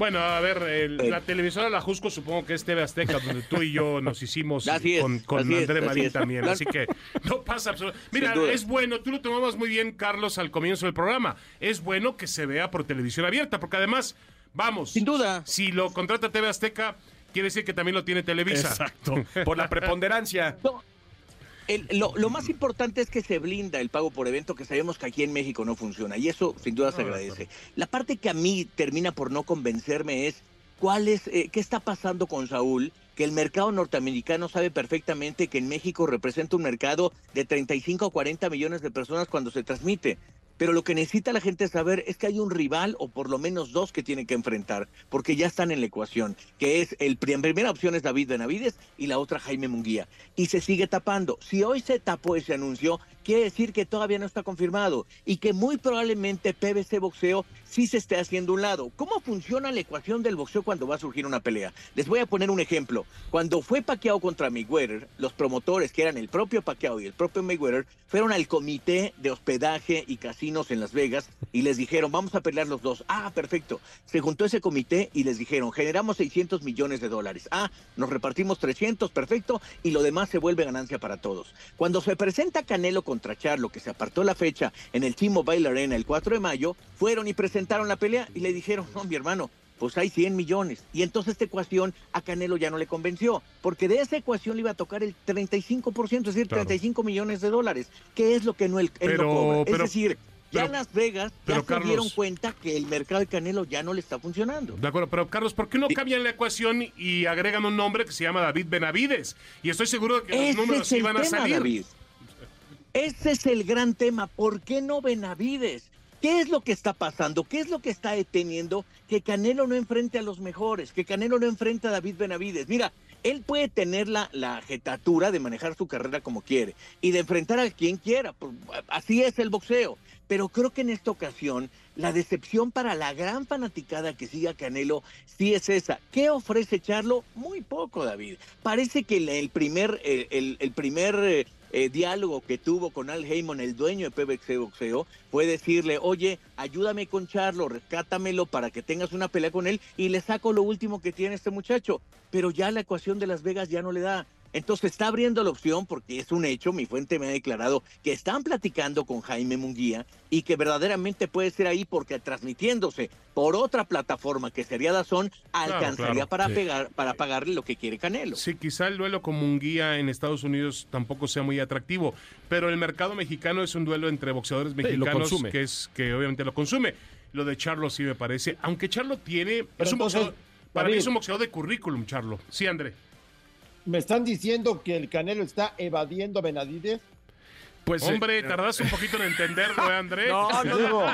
Bueno, a ver, el- la televisora La Jusco supongo que es TV Azteca, donde tú y yo nos hicimos Así es, con, con André Marín también, así que no pasa absolutamente. Mira, es bueno, tú lo tomabas muy bien, Carlos, al comienzo del programa. Es bueno que se vea por televisión abierta, porque además, vamos. Sin duda. Si lo contrata TV Azteca, quiere decir que también lo tiene Televisa. Exacto. Por la preponderancia. No, el- lo, lo más importante es que se blinda el pago por evento, que sabemos que aquí en México no funciona, y eso sin duda se agradece. La parte que a mí termina por no convencerme es cuál es, eh, qué está pasando con Saúl, que el mercado norteamericano sabe perfectamente que en México representa un mercado de 35 o 40 millones de personas cuando se transmite. Pero lo que necesita la gente saber es que hay un rival o por lo menos dos que tienen que enfrentar, porque ya están en la ecuación, que es el pri- primera opción es David Benavides y la otra Jaime Munguía. Y se sigue tapando. Si hoy se tapó ese anuncio, quiere decir que todavía no está confirmado y que muy probablemente PBC Boxeo sí se esté haciendo un lado. ¿Cómo funciona la ecuación del boxeo cuando va a surgir una pelea? Les voy a poner un ejemplo. Cuando fue Pacquiao contra Mayweather, los promotores, que eran el propio Pacquiao y el propio Mayweather, fueron al comité de hospedaje y casinos en Las Vegas y les dijeron, vamos a pelear los dos. Ah, perfecto. Se juntó ese comité y les dijeron, generamos 600 millones de dólares. Ah, nos repartimos 300, perfecto, y lo demás se vuelve ganancia para todos. Cuando se presenta Canelo contra Charlo, que se apartó la fecha en el T-Mobile Arena el 4 de mayo, fueron y presentaron la pelea y le dijeron, no, mi hermano, pues hay 100 millones. Y entonces esta ecuación a Canelo ya no le convenció, porque de esa ecuación le iba a tocar el 35%, es decir, Claro. 35 millones de dólares, que es lo que no él, él Pero- no cobra. pero- es decir, ya Las Vegas ya se dieron cuenta que el mercado de Canelo ya no le está funcionando. De acuerdo, pero Carlos, ¿por qué no cambian la ecuación y agregan un nombre que se llama David Benavides? Y estoy seguro de que los números iban a salir. David. Ese es el gran tema. ¿Por qué no Benavides? ¿Qué es lo que está pasando? ¿Qué es lo que está deteniendo que Canelo no enfrente a los mejores? Que Canelo no enfrente a David Benavides. Mira, él puede tener la, la jetatura de manejar su carrera como quiere y de enfrentar a quien quiera. Así es el boxeo. Pero creo que en esta ocasión la decepción para la gran fanaticada que sigue a Canelo sí es esa. ¿Qué ofrece Charlo? Muy poco, David. Parece que el, primer, el, el- el primer eh, diálogo que tuvo con Al Heyman, el dueño de PBC Boxeo, fue decirle, oye, ayúdame con Charlo, rescátamelo para que tengas una pelea con él y le saco lo último que tiene este muchacho. Pero ya la ecuación de Las Vegas ya no le da. Entonces está abriendo la opción porque es un hecho, mi fuente me ha declarado que están platicando con Jaime Munguía y que verdaderamente puede ser ahí porque transmitiéndose por otra plataforma que sería Dazón, alcanzaría claro, para, sí. pegar, para pagarle lo que quiere Canelo. Sí, quizá el duelo como un guía en Estados Unidos tampoco sea muy atractivo, pero el mercado mexicano es un duelo entre boxeadores mexicanos que es que obviamente lo consume. Lo de Charlo sí me parece, aunque Charlo tiene es un entonces, boxeador, para mí es un boxeador de currículum, Charlo. Sí, André. Me están diciendo que el Canelo está evadiendo a. Pues, eh, Hombre, tardaste un poquito en entenderlo, ¿eh, André? No, no, no,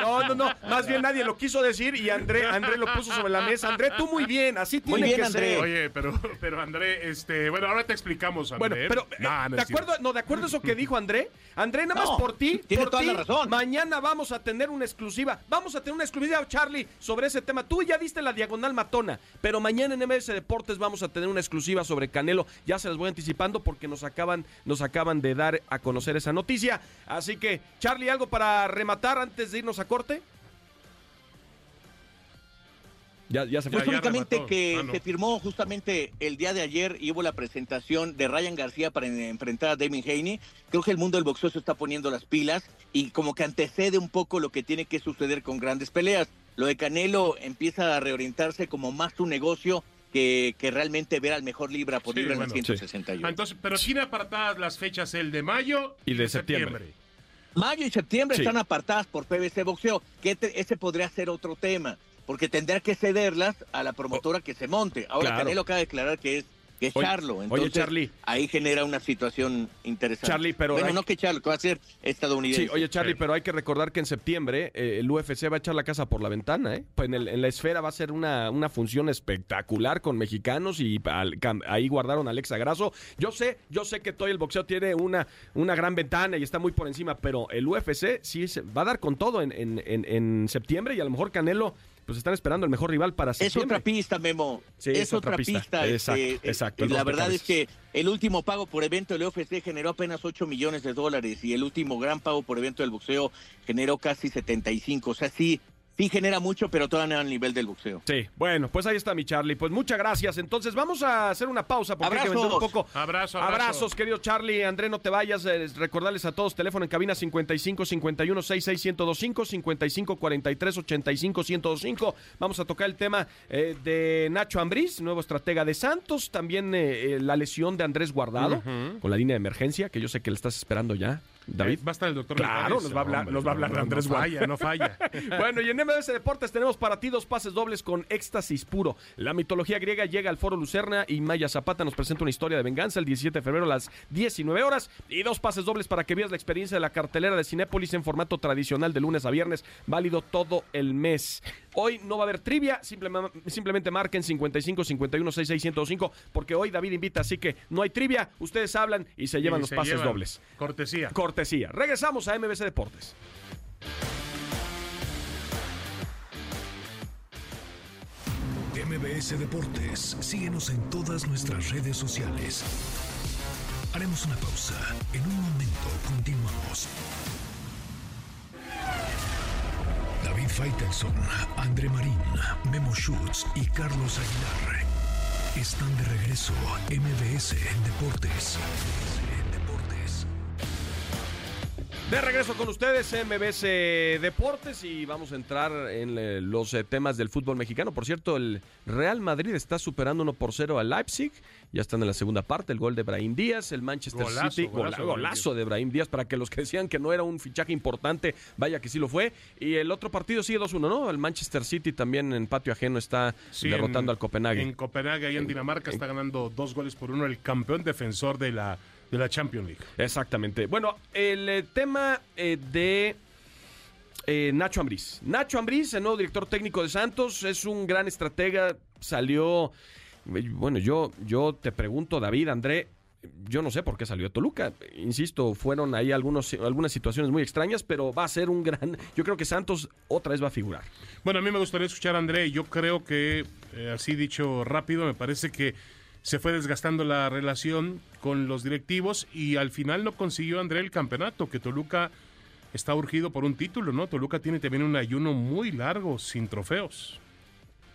no, no, no, más bien nadie lo quiso decir y André, André lo puso sobre la mesa. André, tú muy bien, así tiene Muy bien, que André. ser. Oye, pero, pero André, este, bueno, ahora te explicamos, André. Bueno, pero eh, No, no de acuerdo, no, de acuerdo a eso que dijo André. André, nada más No, por ti, tiene por toda ti, la razón. mañana vamos a tener una exclusiva. Vamos a tener una exclusiva, Charlie, sobre ese tema. Tú ya diste la diagonal matona, pero mañana en MBS Deportes vamos a tener una exclusiva sobre Canelo. Ya se las voy anticipando porque nos acaban, nos acaban de dar a conocer esa noticia. Así que, Charlie, algo para rematar antes de irnos a corte. Ya, ya se Pues fue. únicamente que Ah, no. se firmó justamente el día de ayer y hubo la presentación de Ryan García para enfrentar a David Haney. Creo que el mundo del boxeo se está poniendo las pilas y como que antecede un poco lo que tiene que suceder con grandes peleas. Lo de Canelo empieza a reorientarse como más un negocio que, que realmente ver al mejor libra por Sí, libra bueno, en las 168. Ah, Entonces, pero tiene apartadas las fechas el de mayo Y de septiembre. Mayo y septiembre Sí. están apartadas por PBC Boxeo, que te- ese podría ser otro tema, porque tendrá que cederlas a la promotora que se monte. Ahora Claro. Canelo acaba de declarar que es, que es Oye- Charlo, oye, entonces Charlie. ahí genera una situación interesante. Charlie, pero Bueno, hay- no que Charlo, que va a ser estadounidense. Sí, oye Charlie, pero hay que recordar que en septiembre eh, el UFC va a echar la casa por la ventana, ¿eh? Pues en, el- en la esfera va a ser una, una función espectacular con mexicanos y al- cam- ahí guardaron a Alexa Grasso. Yo sé, yo sé que todo el boxeo tiene una, una gran ventana y está muy por encima, pero el UFC sí se- va a dar con todo en, en- en- en septiembre y a lo mejor Canelo, pues están esperando el mejor rival para Es septiembre. otra pista, Memo. Sí, es, es otra otra pista. pista. Exacto, este, exacto, eh, La verdad es que el último pago por evento del UFC generó apenas 8 millones de dólares y el último gran pago por evento del boxeo generó casi 75. O sea, sí, sí genera mucho, pero todavía no al nivel del boxeo. Sí, bueno, pues ahí está mi Charlie. Pues muchas gracias. Entonces vamos a hacer una pausa porque hay que vender un Abrazos. poco. Abrazo, abrazo. Abrazos, querido Charlie. André, no te vayas. Eh, recordarles a todos, teléfono en cabina 55 51 66 1025 55 43 85 1025. Vamos a tocar el tema eh, de Nacho Ambriz, nuevo estratega de Santos. También eh, eh, la lesión de Andrés Guardado con la línea de emergencia, que yo sé que le estás esperando ya, David. Va a estar el doctor Claro, nos va a hablar, Hombre, nos va a hablar no, Andrés no falla, no falla. Bueno, y en MBS Deportes tenemos para ti dos pases dobles con éxtasis puro. La mitología griega llega al Foro Lucerna y Maya Zapata nos presenta una historia de venganza el 17 de febrero a las 19 horas. Y dos pases dobles para que vivas la experiencia de la cartelera de Cinépolis en formato tradicional de lunes a viernes, válido todo el mes. Hoy no va a haber trivia, simplema- simplemente marquen 55 51 66 105 porque hoy David invita, así que no hay trivia, ustedes hablan y se llevan Y los se pases llevan. dobles. Cortesía. Cortesía. Regresamos a MBC Deportes. MBS Deportes, síguenos en todas nuestras redes sociales. Haremos una pausa. En un momento continuamos. Faitelson, André Marín, Memo Schutz y Carlos Aguilar están de regreso. MBS Deportes. Deportes. De regreso con ustedes, MBC Deportes, y vamos a entrar en eh, los eh, temas del fútbol mexicano. Por cierto, el Real Madrid está superando 1 por 0 al Leipzig. Ya están en la segunda parte, el gol de Brahim Díaz, el Manchester Golazo, City, golazo, gola- golazo de Brahim Díaz, para que los que decían que no era un fichaje importante, vaya que sí lo fue. Y el otro partido sigue 2-1, ¿no? El Manchester City también en patio ajeno está Sí, derrotando en- al Copenhague. En Copenhague, ahí en Dinamarca, está ganando dos goles por uno el campeón defensor de la, de la Champions League. Exactamente. Bueno, el eh, tema eh, de eh, Nacho Ambriz. Nacho Ambriz, el nuevo director técnico de Santos, es un gran estratega. Salió, bueno, yo, yo te pregunto, David, André, yo no sé por qué salió de Toluca. Insisto, fueron ahí algunos, algunas situaciones muy extrañas, pero va a ser un gran. Yo creo que Santos otra vez va a figurar. Bueno, a mí me gustaría escuchar a André. Yo creo que, eh, así dicho rápido, me parece que se fue desgastando la relación con los directivos y al final no consiguió André el campeonato, que Toluca está urgido por un título, ¿no? Toluca tiene también un ayuno muy largo sin trofeos.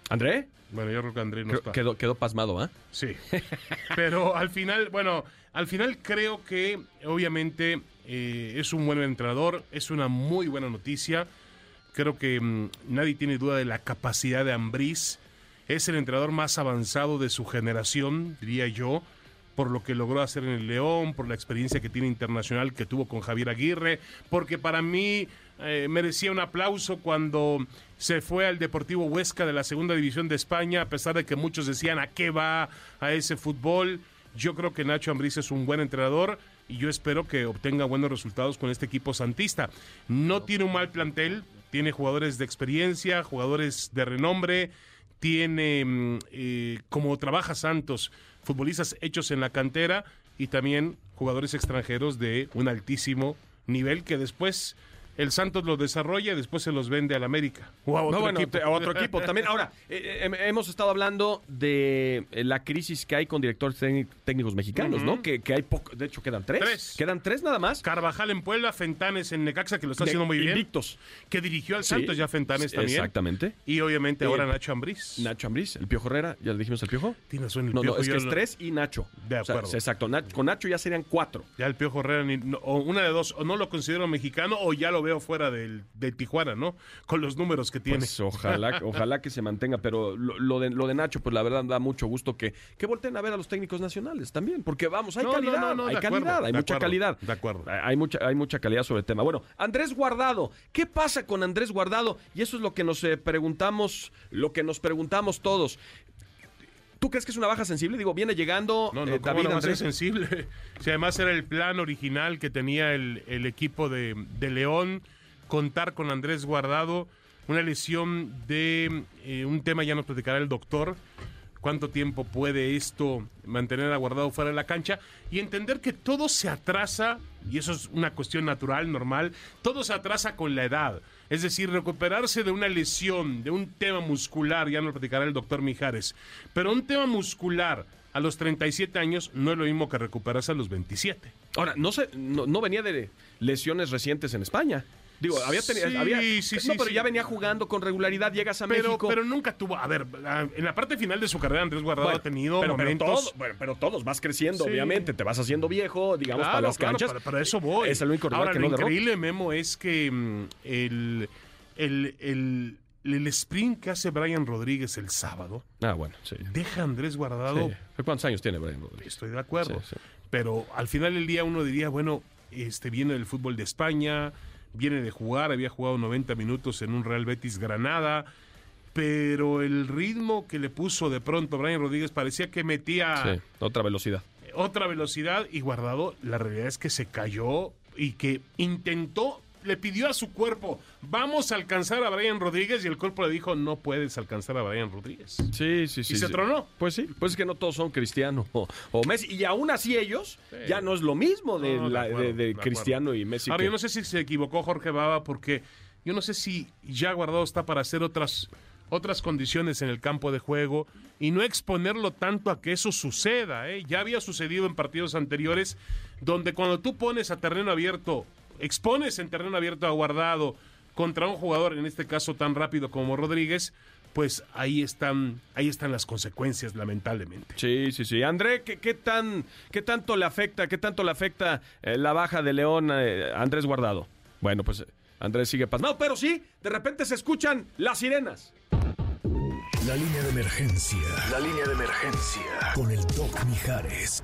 ¿André? Bueno, yo creo que André no Creo- está. Quedó, quedó pasmado, ¿ah? Sí. Pero al final, bueno, al final creo que obviamente eh, es un buen entrenador, es una muy buena noticia. Creo que mm, nadie tiene duda de la capacidad de Ambriz. Es el entrenador más avanzado de su generación, diría yo, por lo que logró hacer en el León, por la experiencia que tiene internacional que tuvo con Javier Aguirre, porque para mí eh, merecía un aplauso cuando se fue al Deportivo Huesca de la Segunda División de España, a pesar de que muchos decían a qué va a ese fútbol. Yo creo que Nacho Ambriz es un buen entrenador y yo espero que obtenga buenos resultados con este equipo santista. No tiene un mal plantel, tiene jugadores de experiencia, jugadores de renombre, tiene, mm, eh, como trabaja Santos, futbolistas hechos en la cantera y también jugadores extranjeros de un altísimo nivel que después el Santos lo desarrolla y después se los vende al América. O a otro no, bueno, equipo. a otro equipo también. Ahora, eh, eh, hemos estado hablando de eh, la crisis que hay con directores técnic- técnicos mexicanos. ¿no? Que, que hay poco, de hecho quedan tres. Tres. Quedan tres nada más. Carvajal en Puebla, Fentanes en Necaxa, que lo está De- haciendo muy bien. invictos. Que dirigió al Sí, Santos ya Fentanes también. Exactamente. Y obviamente ahora Nacho Ambriz. Nacho Ambriz, el Piojo Herrera, ya le dijimos al Piojo. Tienes el No, no, Piojo es yo que es lo- tres y Nacho. De O sea, acuerdo. exacto. Na- con Nacho ya serían cuatro. Ya el Piojo Herrera, ni- no, o una de dos, o no lo considero mexicano o ya lo veo fuera del, de Tijuana, ¿no? Con los números que tiene. Pues ojalá, ojalá que se mantenga, pero lo, lo de, lo de Nacho, pues la verdad da mucho gusto que, que volteen a ver a los técnicos nacionales también, porque vamos, hay No, calidad, no, no, hay calidad, acuerdo, hay mucha acuerdo, calidad. de acuerdo. Hay mucha, hay mucha calidad sobre el tema. Bueno, Andrés Guardado, ¿qué pasa con Andrés Guardado? Y eso es lo que nos eh, preguntamos, lo que nos preguntamos todos. ¿Tú crees que es una baja sensible? Digo, viene llegando No, no, eh, ¿cómo David no Andrés. sensible. Si además era el plan original que tenía el, el equipo de, de León, contar con Andrés Guardado, una lesión de eh, un tema ya nos platicará el doctor, cuánto tiempo puede esto mantener a Guardado fuera de la cancha y entender que todo se atrasa, y eso es una cuestión natural, normal, todo se atrasa con la edad. Es decir, recuperarse de una lesión, de un tema muscular, ya nos platicará el doctor Mijares, pero un tema muscular a los 37 años no es lo mismo que recuperarse a los 27. Ahora, no, no, no venía de lesiones recientes en España. Digo, había tenido. Sí, había, sí, no, sí, pero sí. ya venía jugando con regularidad, llegas a Pero, México. pero nunca tuvo, a ver, en la parte final de su carrera Andrés Guardado Bueno, ha tenido pero, pero momentos... todo- bueno, pero todos vas creciendo, obviamente. Te vas haciendo viejo, digamos, Claro, para las claro, canchas. para, para eso voy. Es el único Ahora, que lo no derrota. increíble, Memo, es que mm, el, el, el, el sprint que hace Brian Rodríguez el sábado Ah, bueno, sí. deja a Andrés Guardado. ¿Cuántos años tiene Brian Rodríguez? Estoy de acuerdo. Pero al final del día uno diría, bueno, este viene del fútbol de España, viene de jugar, había jugado 90 minutos en un Real Betis Granada, pero el ritmo que le puso de pronto Brian Rodríguez parecía que metía Sí, otra velocidad. otra velocidad y guardado, la realidad es que se cayó y que intentó, le pidió a su cuerpo, vamos a alcanzar a Brian Rodríguez y el cuerpo le dijo, no puedes alcanzar a Brian Rodríguez. Sí, sí, sí. ¿Y se sí. tronó? Pues sí, pues es que no todos son Cristiano o, o Messi. Y aún así ellos, ya no es lo mismo de, No, de la- acuerdo, de- de de acuerdo. Cristiano y Messi. Ahora, que- yo no sé si se equivocó Jorge Baba porque yo no sé si ya guardado está para hacer otras, otras condiciones en el campo de juego y no exponerlo tanto a que eso suceda. ¿eh? Ya había sucedido en partidos anteriores donde cuando tú pones a terreno abierto, expones en terreno abierto a guardado contra un jugador, en este caso tan rápido como Rodríguez, pues ahí están, ahí están las consecuencias, lamentablemente. Sí, sí, sí. André, ¿qué, qué tan, qué tanto le afecta, qué tanto le afecta eh, la baja de León eh, a Andrés Guardado? Bueno, pues eh, Andrés sigue pasmado, pero sí, de repente se escuchan las sirenas. La línea de emergencia. La línea de emergencia. Con el Doc Mijares.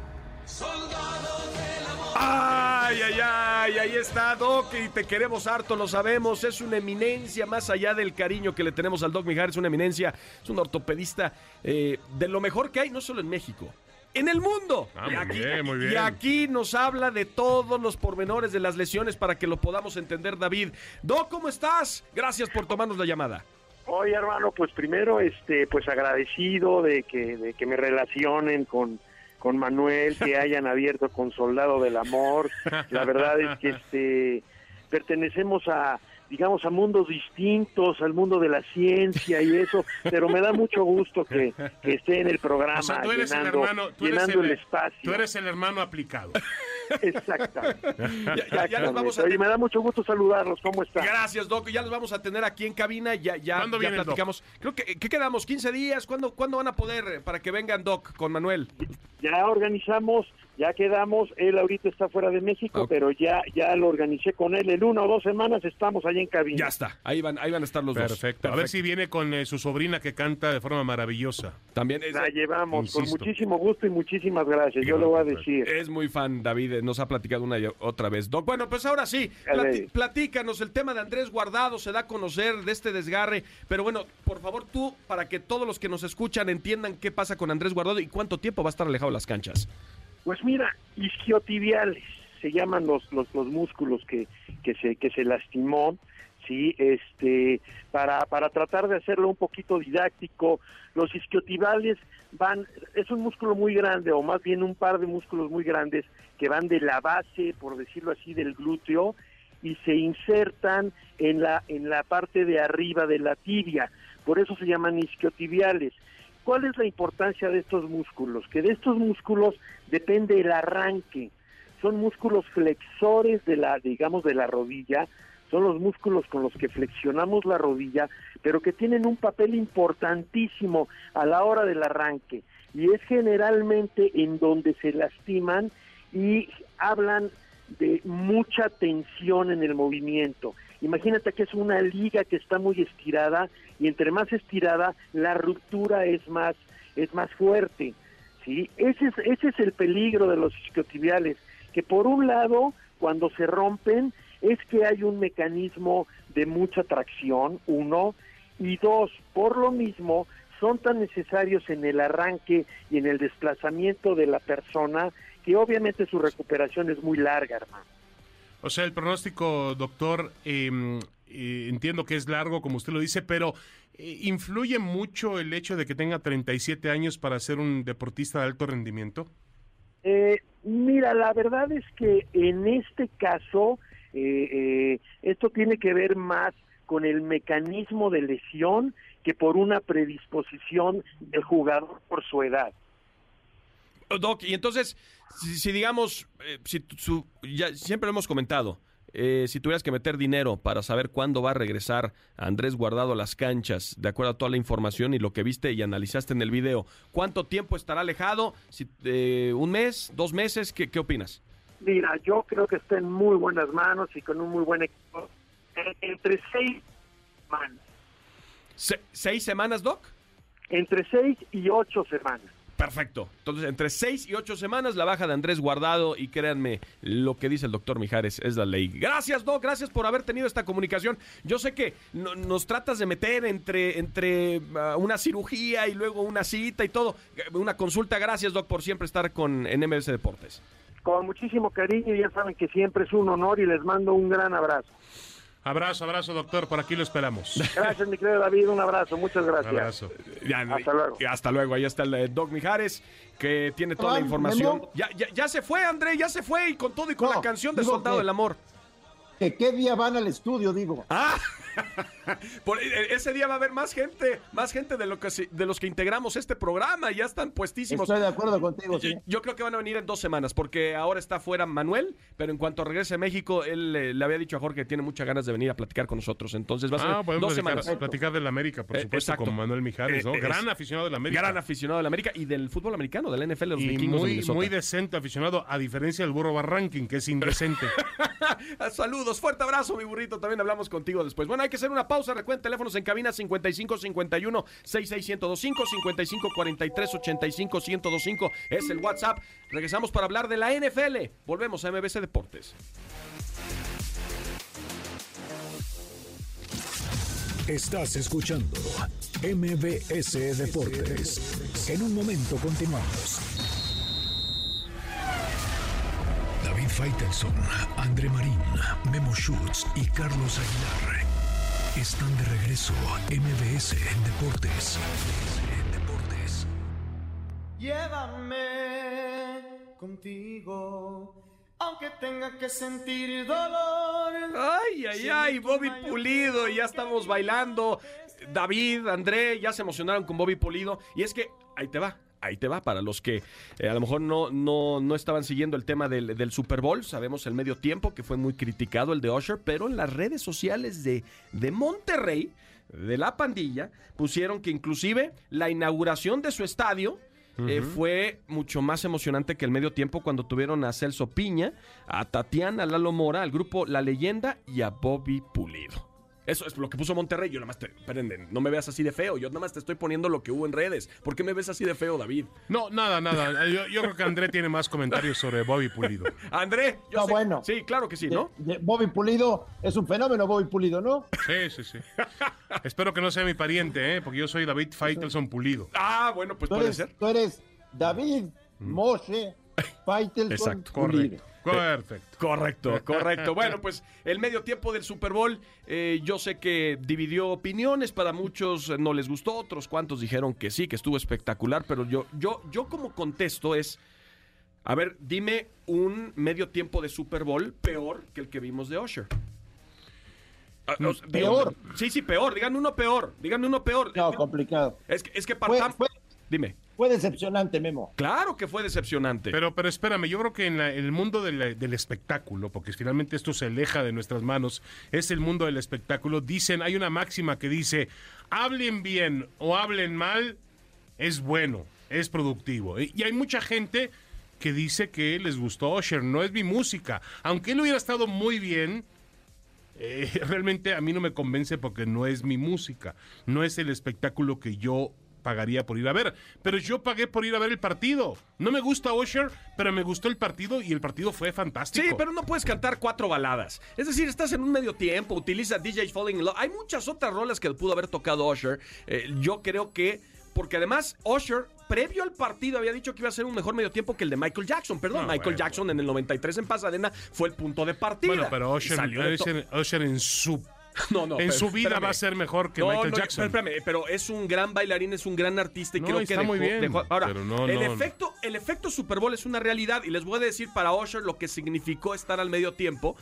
Ay, ay, ay, ahí está Doc y te queremos harto, lo sabemos, es una eminencia más allá del cariño que le tenemos al Doc Mijares, una eminencia, es un ortopedista eh, de lo mejor que hay, no solo en México, en el mundo. Ah, y, muy aquí, bien, muy y bien. aquí nos habla de todos los pormenores de las lesiones para que lo podamos entender, David. Doc, ¿cómo estás? Gracias por tomarnos la llamada. Oye, hermano, pues primero, este, pues agradecido de que, de que me relacionen con, con Manuel, que hayan abierto con Soldado del Amor. La verdad es que este, pertenecemos a, digamos, a mundos distintos, al mundo de la ciencia y eso, pero me da mucho gusto que, que esté en el programa O sea, tú eres el llenando, hermano, tú eres el, el espacio. Tú eres el hermano aplicado. Exactamente. Ya, ya nos vamos a Oye, me da mucho gusto saludarlos. ¿Cómo están? Gracias, Doc. Ya los vamos a tener aquí en cabina. Ya, ya, ¿Cuándo ya viene el Doc? platicamos. Creo que, ¿qué quedamos? ¿15 días? ¿Cuándo, ¿Cuándo van a poder eh, para que vengan, Doc, con Manuel? ya organizamos, ya quedamos, él ahorita está fuera de México, pero ya ya lo organicé con él, en una o dos semanas estamos allá en cabina. Ya está. Ahí van, ahí van a estar los dos. Perfecto. A ver si viene con eh, su sobrina que canta de forma maravillosa. También es, La llevamos con muchísimo gusto y muchísimas gracias, yo le voy a decir. es muy fan, David. eh, Nos ha platicado una y otra vez. Doc, bueno, pues ahora sí. Platícanos. El tema de Andrés Guardado se da a conocer de este desgarre. Pero bueno, por favor, tú, para que todos los que nos escuchan entiendan qué pasa con Andrés Guardado y cuánto tiempo va a estar alejado de las canchas. Pues mira, isquiotibiales se llaman los, los, los músculos que, que se que se lastimó, sí, este para para tratar de hacerlo un poquito didáctico, los isquiotibiales van es un músculo muy grande o más bien un par de músculos muy grandes que van de la base, por decirlo así, del glúteo y se insertan en la, en la parte de arriba de la tibia. Por eso se llaman isquiotibiales. ¿Cuál es la importancia de estos músculos? Que de estos músculos depende el arranque. Son músculos flexores de la, digamos, de la rodilla, son los músculos con los que flexionamos la rodilla, pero que tienen un papel importantísimo a la hora del arranque. Y es generalmente en donde se lastiman y hablan de mucha tensión en el movimiento. Imagínate que es una liga que está muy estirada y entre más estirada la ruptura es más es más fuerte. ¿sí? Ese es ese es el peligro de los isquiotibiales, que por un lado cuando se rompen es que hay un mecanismo de mucha tracción, uno, y dos, por lo mismo son tan necesarios en el arranque y en el desplazamiento de la persona que obviamente su recuperación es muy larga, hermano. O sea, el pronóstico, doctor, em, eh, entiendo que es largo, como usted lo dice, pero eh, ¿influye mucho el hecho de que tenga 37 años para ser un deportista de alto rendimiento? Eh, mira, la verdad es que en este caso, esto tiene que ver más con el mecanismo de lesión que por una predisposición del jugador por su edad. Doc, y entonces, si, digamos, eh, si ya siempre lo hemos comentado, eh, si tuvieras que meter dinero para saber cuándo va a regresar Andrés Guardado a las canchas, de acuerdo a toda la información y lo que viste y analizaste en el video, ¿cuánto tiempo estará alejado? Si, eh, ¿Un mes? ¿Dos meses? ¿Qué, ¿Qué opinas? Mira, yo creo que está en muy buenas manos y con un muy buen equipo. Entre seis semanas. ¿Seis semanas, Doc? Entre seis y ocho semanas. Perfecto. Entonces, entre seis y ocho semanas, la baja de Andrés Guardado. Y créanme, lo que dice el doctor Mijares es la ley. Gracias, Doc. Gracias por haber tenido esta comunicación. Yo sé que nos tratas de meter entre, entre uh, una cirugía y luego una cita y todo. Una consulta. Gracias, Doc, por siempre estar con en MS Deportes. Con muchísimo cariño. Ya saben que siempre es un honor y les mando un gran abrazo. Abrazo, abrazo, doctor. Por aquí lo esperamos. Gracias, mi querido David. Un abrazo. Muchas gracias. abrazo. hasta luego. Hasta luego. Ahí está el eh, Doc Mijares, que tiene toda la información. Ya, ya, se fue, André. Ya se fue. Y con todo y con la canción de Soldado del Amor. ¿Que qué día van al estudio, digo? Ah. Por, e, ese día va a haber más gente, más gente de, lo que, de los que integramos este programa, ya están puestísimos. Estoy de acuerdo contigo. Yo, creo que van a venir en dos semanas, porque ahora está fuera Manuel, pero en cuanto regrese a México, él eh, le había dicho a Jorge que tiene muchas ganas de venir a platicar con nosotros. Entonces va a ser ah, dos platicar, semanas. Platicar del América, por eh, supuesto, con Manuel Mijares, ¿no? Eh, gran aficionado del América. Gran aficionado del América y del fútbol americano, del NFL, los y muy, muy decente aficionado, a diferencia del burro Barranking, que es indecente. Saludos, fuerte abrazo, mi burrito. También hablamos contigo después. Bueno, hay que hacer una pausa. Recuerden teléfonos en cabina 5551 66125 5543 85125 es el WhatsApp. Regresamos para hablar de la NFL. Volvemos a MBC Deportes. Estás escuchando MBS Deportes. En un momento continuamos. David Faitelson, André Marín, Memo Schutz y Carlos Aguilar están de regreso MBS en Deportes. En Deportes. Llévame contigo. Aunque tenga que sentir dolor. Ay, ay, ay, Bobby Pulido, ya estamos bailando. David, André, ya se emocionaron con Bobby Pulido. Y es que, ahí te va, ahí te va. Para los que eh, a lo mejor no, no, no estaban siguiendo el tema del, Super Bowl, sabemos el medio tiempo que fue muy criticado el de Usher, pero en las redes sociales de, de Monterrey, de la pandilla, pusieron que inclusive la inauguración de su estadio. Eh, fue mucho más emocionante que el medio tiempo cuando tuvieron a Celso Piña, a Tatiana Lalo Mora, al grupo La Leyenda y a Bobby Pulido. Eso es lo que puso Monterrey. Yo nada más te. Esperen, no me veas así de feo. Yo nada más te estoy poniendo lo que hubo en redes. ¿Por qué me ves así de feo, David? No, nada, nada. Yo, creo que André tiene más comentarios sobre Bobby Pulido. André, yo no, bueno. Sí, claro que sí, ¿no? Bobby Pulido es un fenómeno, Bobby Pulido, ¿no? Sí, sí, sí. Espero que no sea mi pariente, ¿eh? Porque yo soy David Faitelson Pulido. Ah, bueno, pues puede ser. Tú eres David mm. Moshe Faitelson Exacto, Pulido. correcto. Perfecto. Correcto, correcto. Bueno, pues el medio tiempo del Super Bowl, eh, yo sé que dividió opiniones, para muchos no les gustó, otros cuantos dijeron que sí, que estuvo espectacular, pero yo, yo, yo como contesto es, a ver, dime un medio tiempo de Super Bowl peor que el que vimos de Usher. Ah, peor. Sí, sí, peor. Díganme uno peor. Díganme uno peor. No, complicado. Es que, es que partamos. Dime. Fue decepcionante, Memo. Claro que fue decepcionante. Pero, pero espérame, yo creo que en, el mundo del espectáculo, porque finalmente esto se aleja de nuestras manos, es el mundo del espectáculo. Dicen, hay una máxima que dice, hablen bien o hablen mal, es bueno, es productivo. Y hay mucha gente que dice que les gustó Osher, no es mi música. Aunque él hubiera estado muy bien, eh, realmente a mí no me convence porque no es mi música, no es el espectáculo que yo pagaría por ir a ver. Pero yo pagué por ir a ver el partido. No me gusta Usher, pero me gustó el partido y el partido fue fantástico. Sí, pero no puedes cantar cuatro baladas. Es decir, estás en un medio tiempo, utiliza DJ Falling in Love. Hay muchas otras rolas que pudo haber tocado Usher. Eh, yo creo que porque además Usher, previo al partido, había dicho que iba a ser un mejor medio tiempo que el de Michael Jackson. Perdón, Michael Jackson en el 93 en Pasadena fue el punto de partida. Bueno, pero Usher en su No, no, en su vida va a ser mejor que Michael Jackson. pero es un gran bailarín, es un gran artista y creo que está muy bien. ahora, el efecto, el efecto Super Bowl es una realidad y les voy a decir para Usher lo que significó estar al medio tiempo.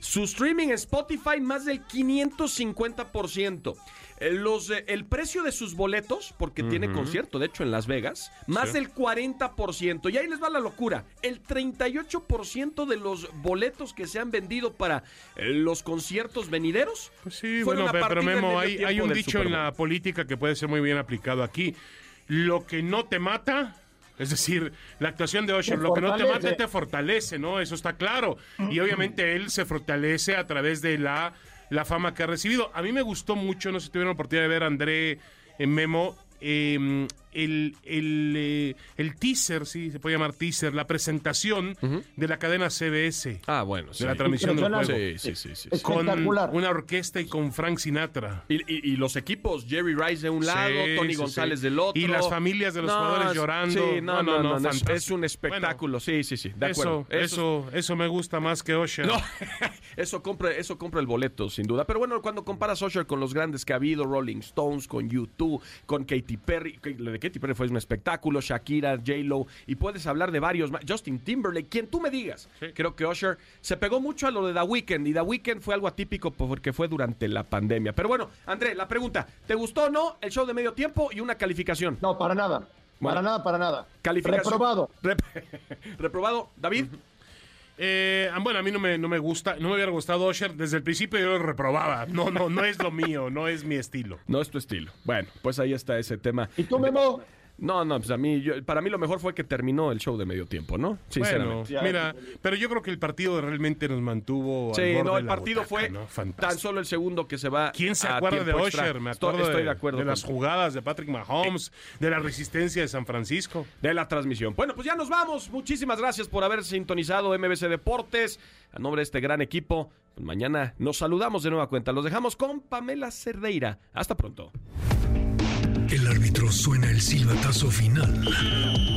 Su streaming en Spotify más del 550%. Eh, los, eh, el precio de sus boletos, porque tiene concierto, de hecho, en Las Vegas, más del 40%. Y ahí les va la locura. El 38% de los boletos que se han vendido para eh, los conciertos venideros. Pues sí, bueno, pero Memo, hay, hay un dicho en la política que puede ser muy bien aplicado aquí. Lo que no te mata es decir, la actuación de Osher, lo que no te mata te fortalece, ¿no? Eso está claro. Y obviamente él se fortalece a través de la, la fama que ha recibido. A mí me gustó mucho, no sé si tuvieron la oportunidad de ver a André en Memo, eh, el, el, eh, el, teaser, sí, se puede llamar teaser, la presentación de la cadena CBS. Ah, bueno, De la transmisión del juego. Sí, sí, sí. Con una orquesta y con Frank Sinatra. Y, los equipos, Jerry Rice de un lado, Tony González del otro. Y las familias de los jugadores llorando. no, no, no, es un espectáculo, sí, sí, sí. De eso, eso, eso, me gusta más que Osher. eso compra, eso compra el boleto, sin duda. Pero bueno, cuando comparas Osher con los grandes que ha habido, Rolling Stones, con YouTube, con Katy Perry, de Katy Perry fue un espectáculo, Shakira, J-Lo, y puedes hablar de varios más, Justin Timberlake, quien tú me digas. Creo que Usher se pegó mucho a lo de The Weeknd, y The Weeknd fue algo atípico porque fue durante la pandemia. Pero bueno, André, la pregunta, ¿te gustó o no el show de medio tiempo y una calificación? No, para nada. para nada, para nada. Calificación. Reprobado. Reprobado. David. Eh, bueno, a mí no me, no me gusta, no me hubiera gustado Osher. Desde el principio yo lo reprobaba. No, no, no es lo mío, no es mi estilo. No es tu estilo. Bueno, pues ahí está ese tema. ¿Y tú, Memo? No, no, pues a mí, para mí lo mejor fue que terminó el show de medio tiempo, ¿no? Sinceramente. mira, pero yo creo que el partido realmente nos mantuvo. Sí, no, el partido fue tan solo el segundo que se va. ¿Quién se acuerda de Osher? Me acuerdo estoy, de, acuerdo de las jugadas de Patrick Mahomes, de la resistencia de San Francisco. De la transmisión. Bueno, pues ya nos vamos. Muchísimas gracias por haber sintonizado MBC Deportes. A nombre de este gran equipo, pues mañana nos saludamos de nueva cuenta. Los dejamos con Pamela Cerdeira. Hasta pronto. El árbitro suena el silbatazo final.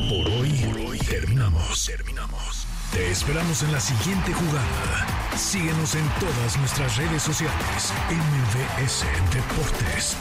Por hoy, por hoy terminamos. Terminamos. Te esperamos en la siguiente jugada. Síguenos en todas nuestras redes sociales. MVS Deportes.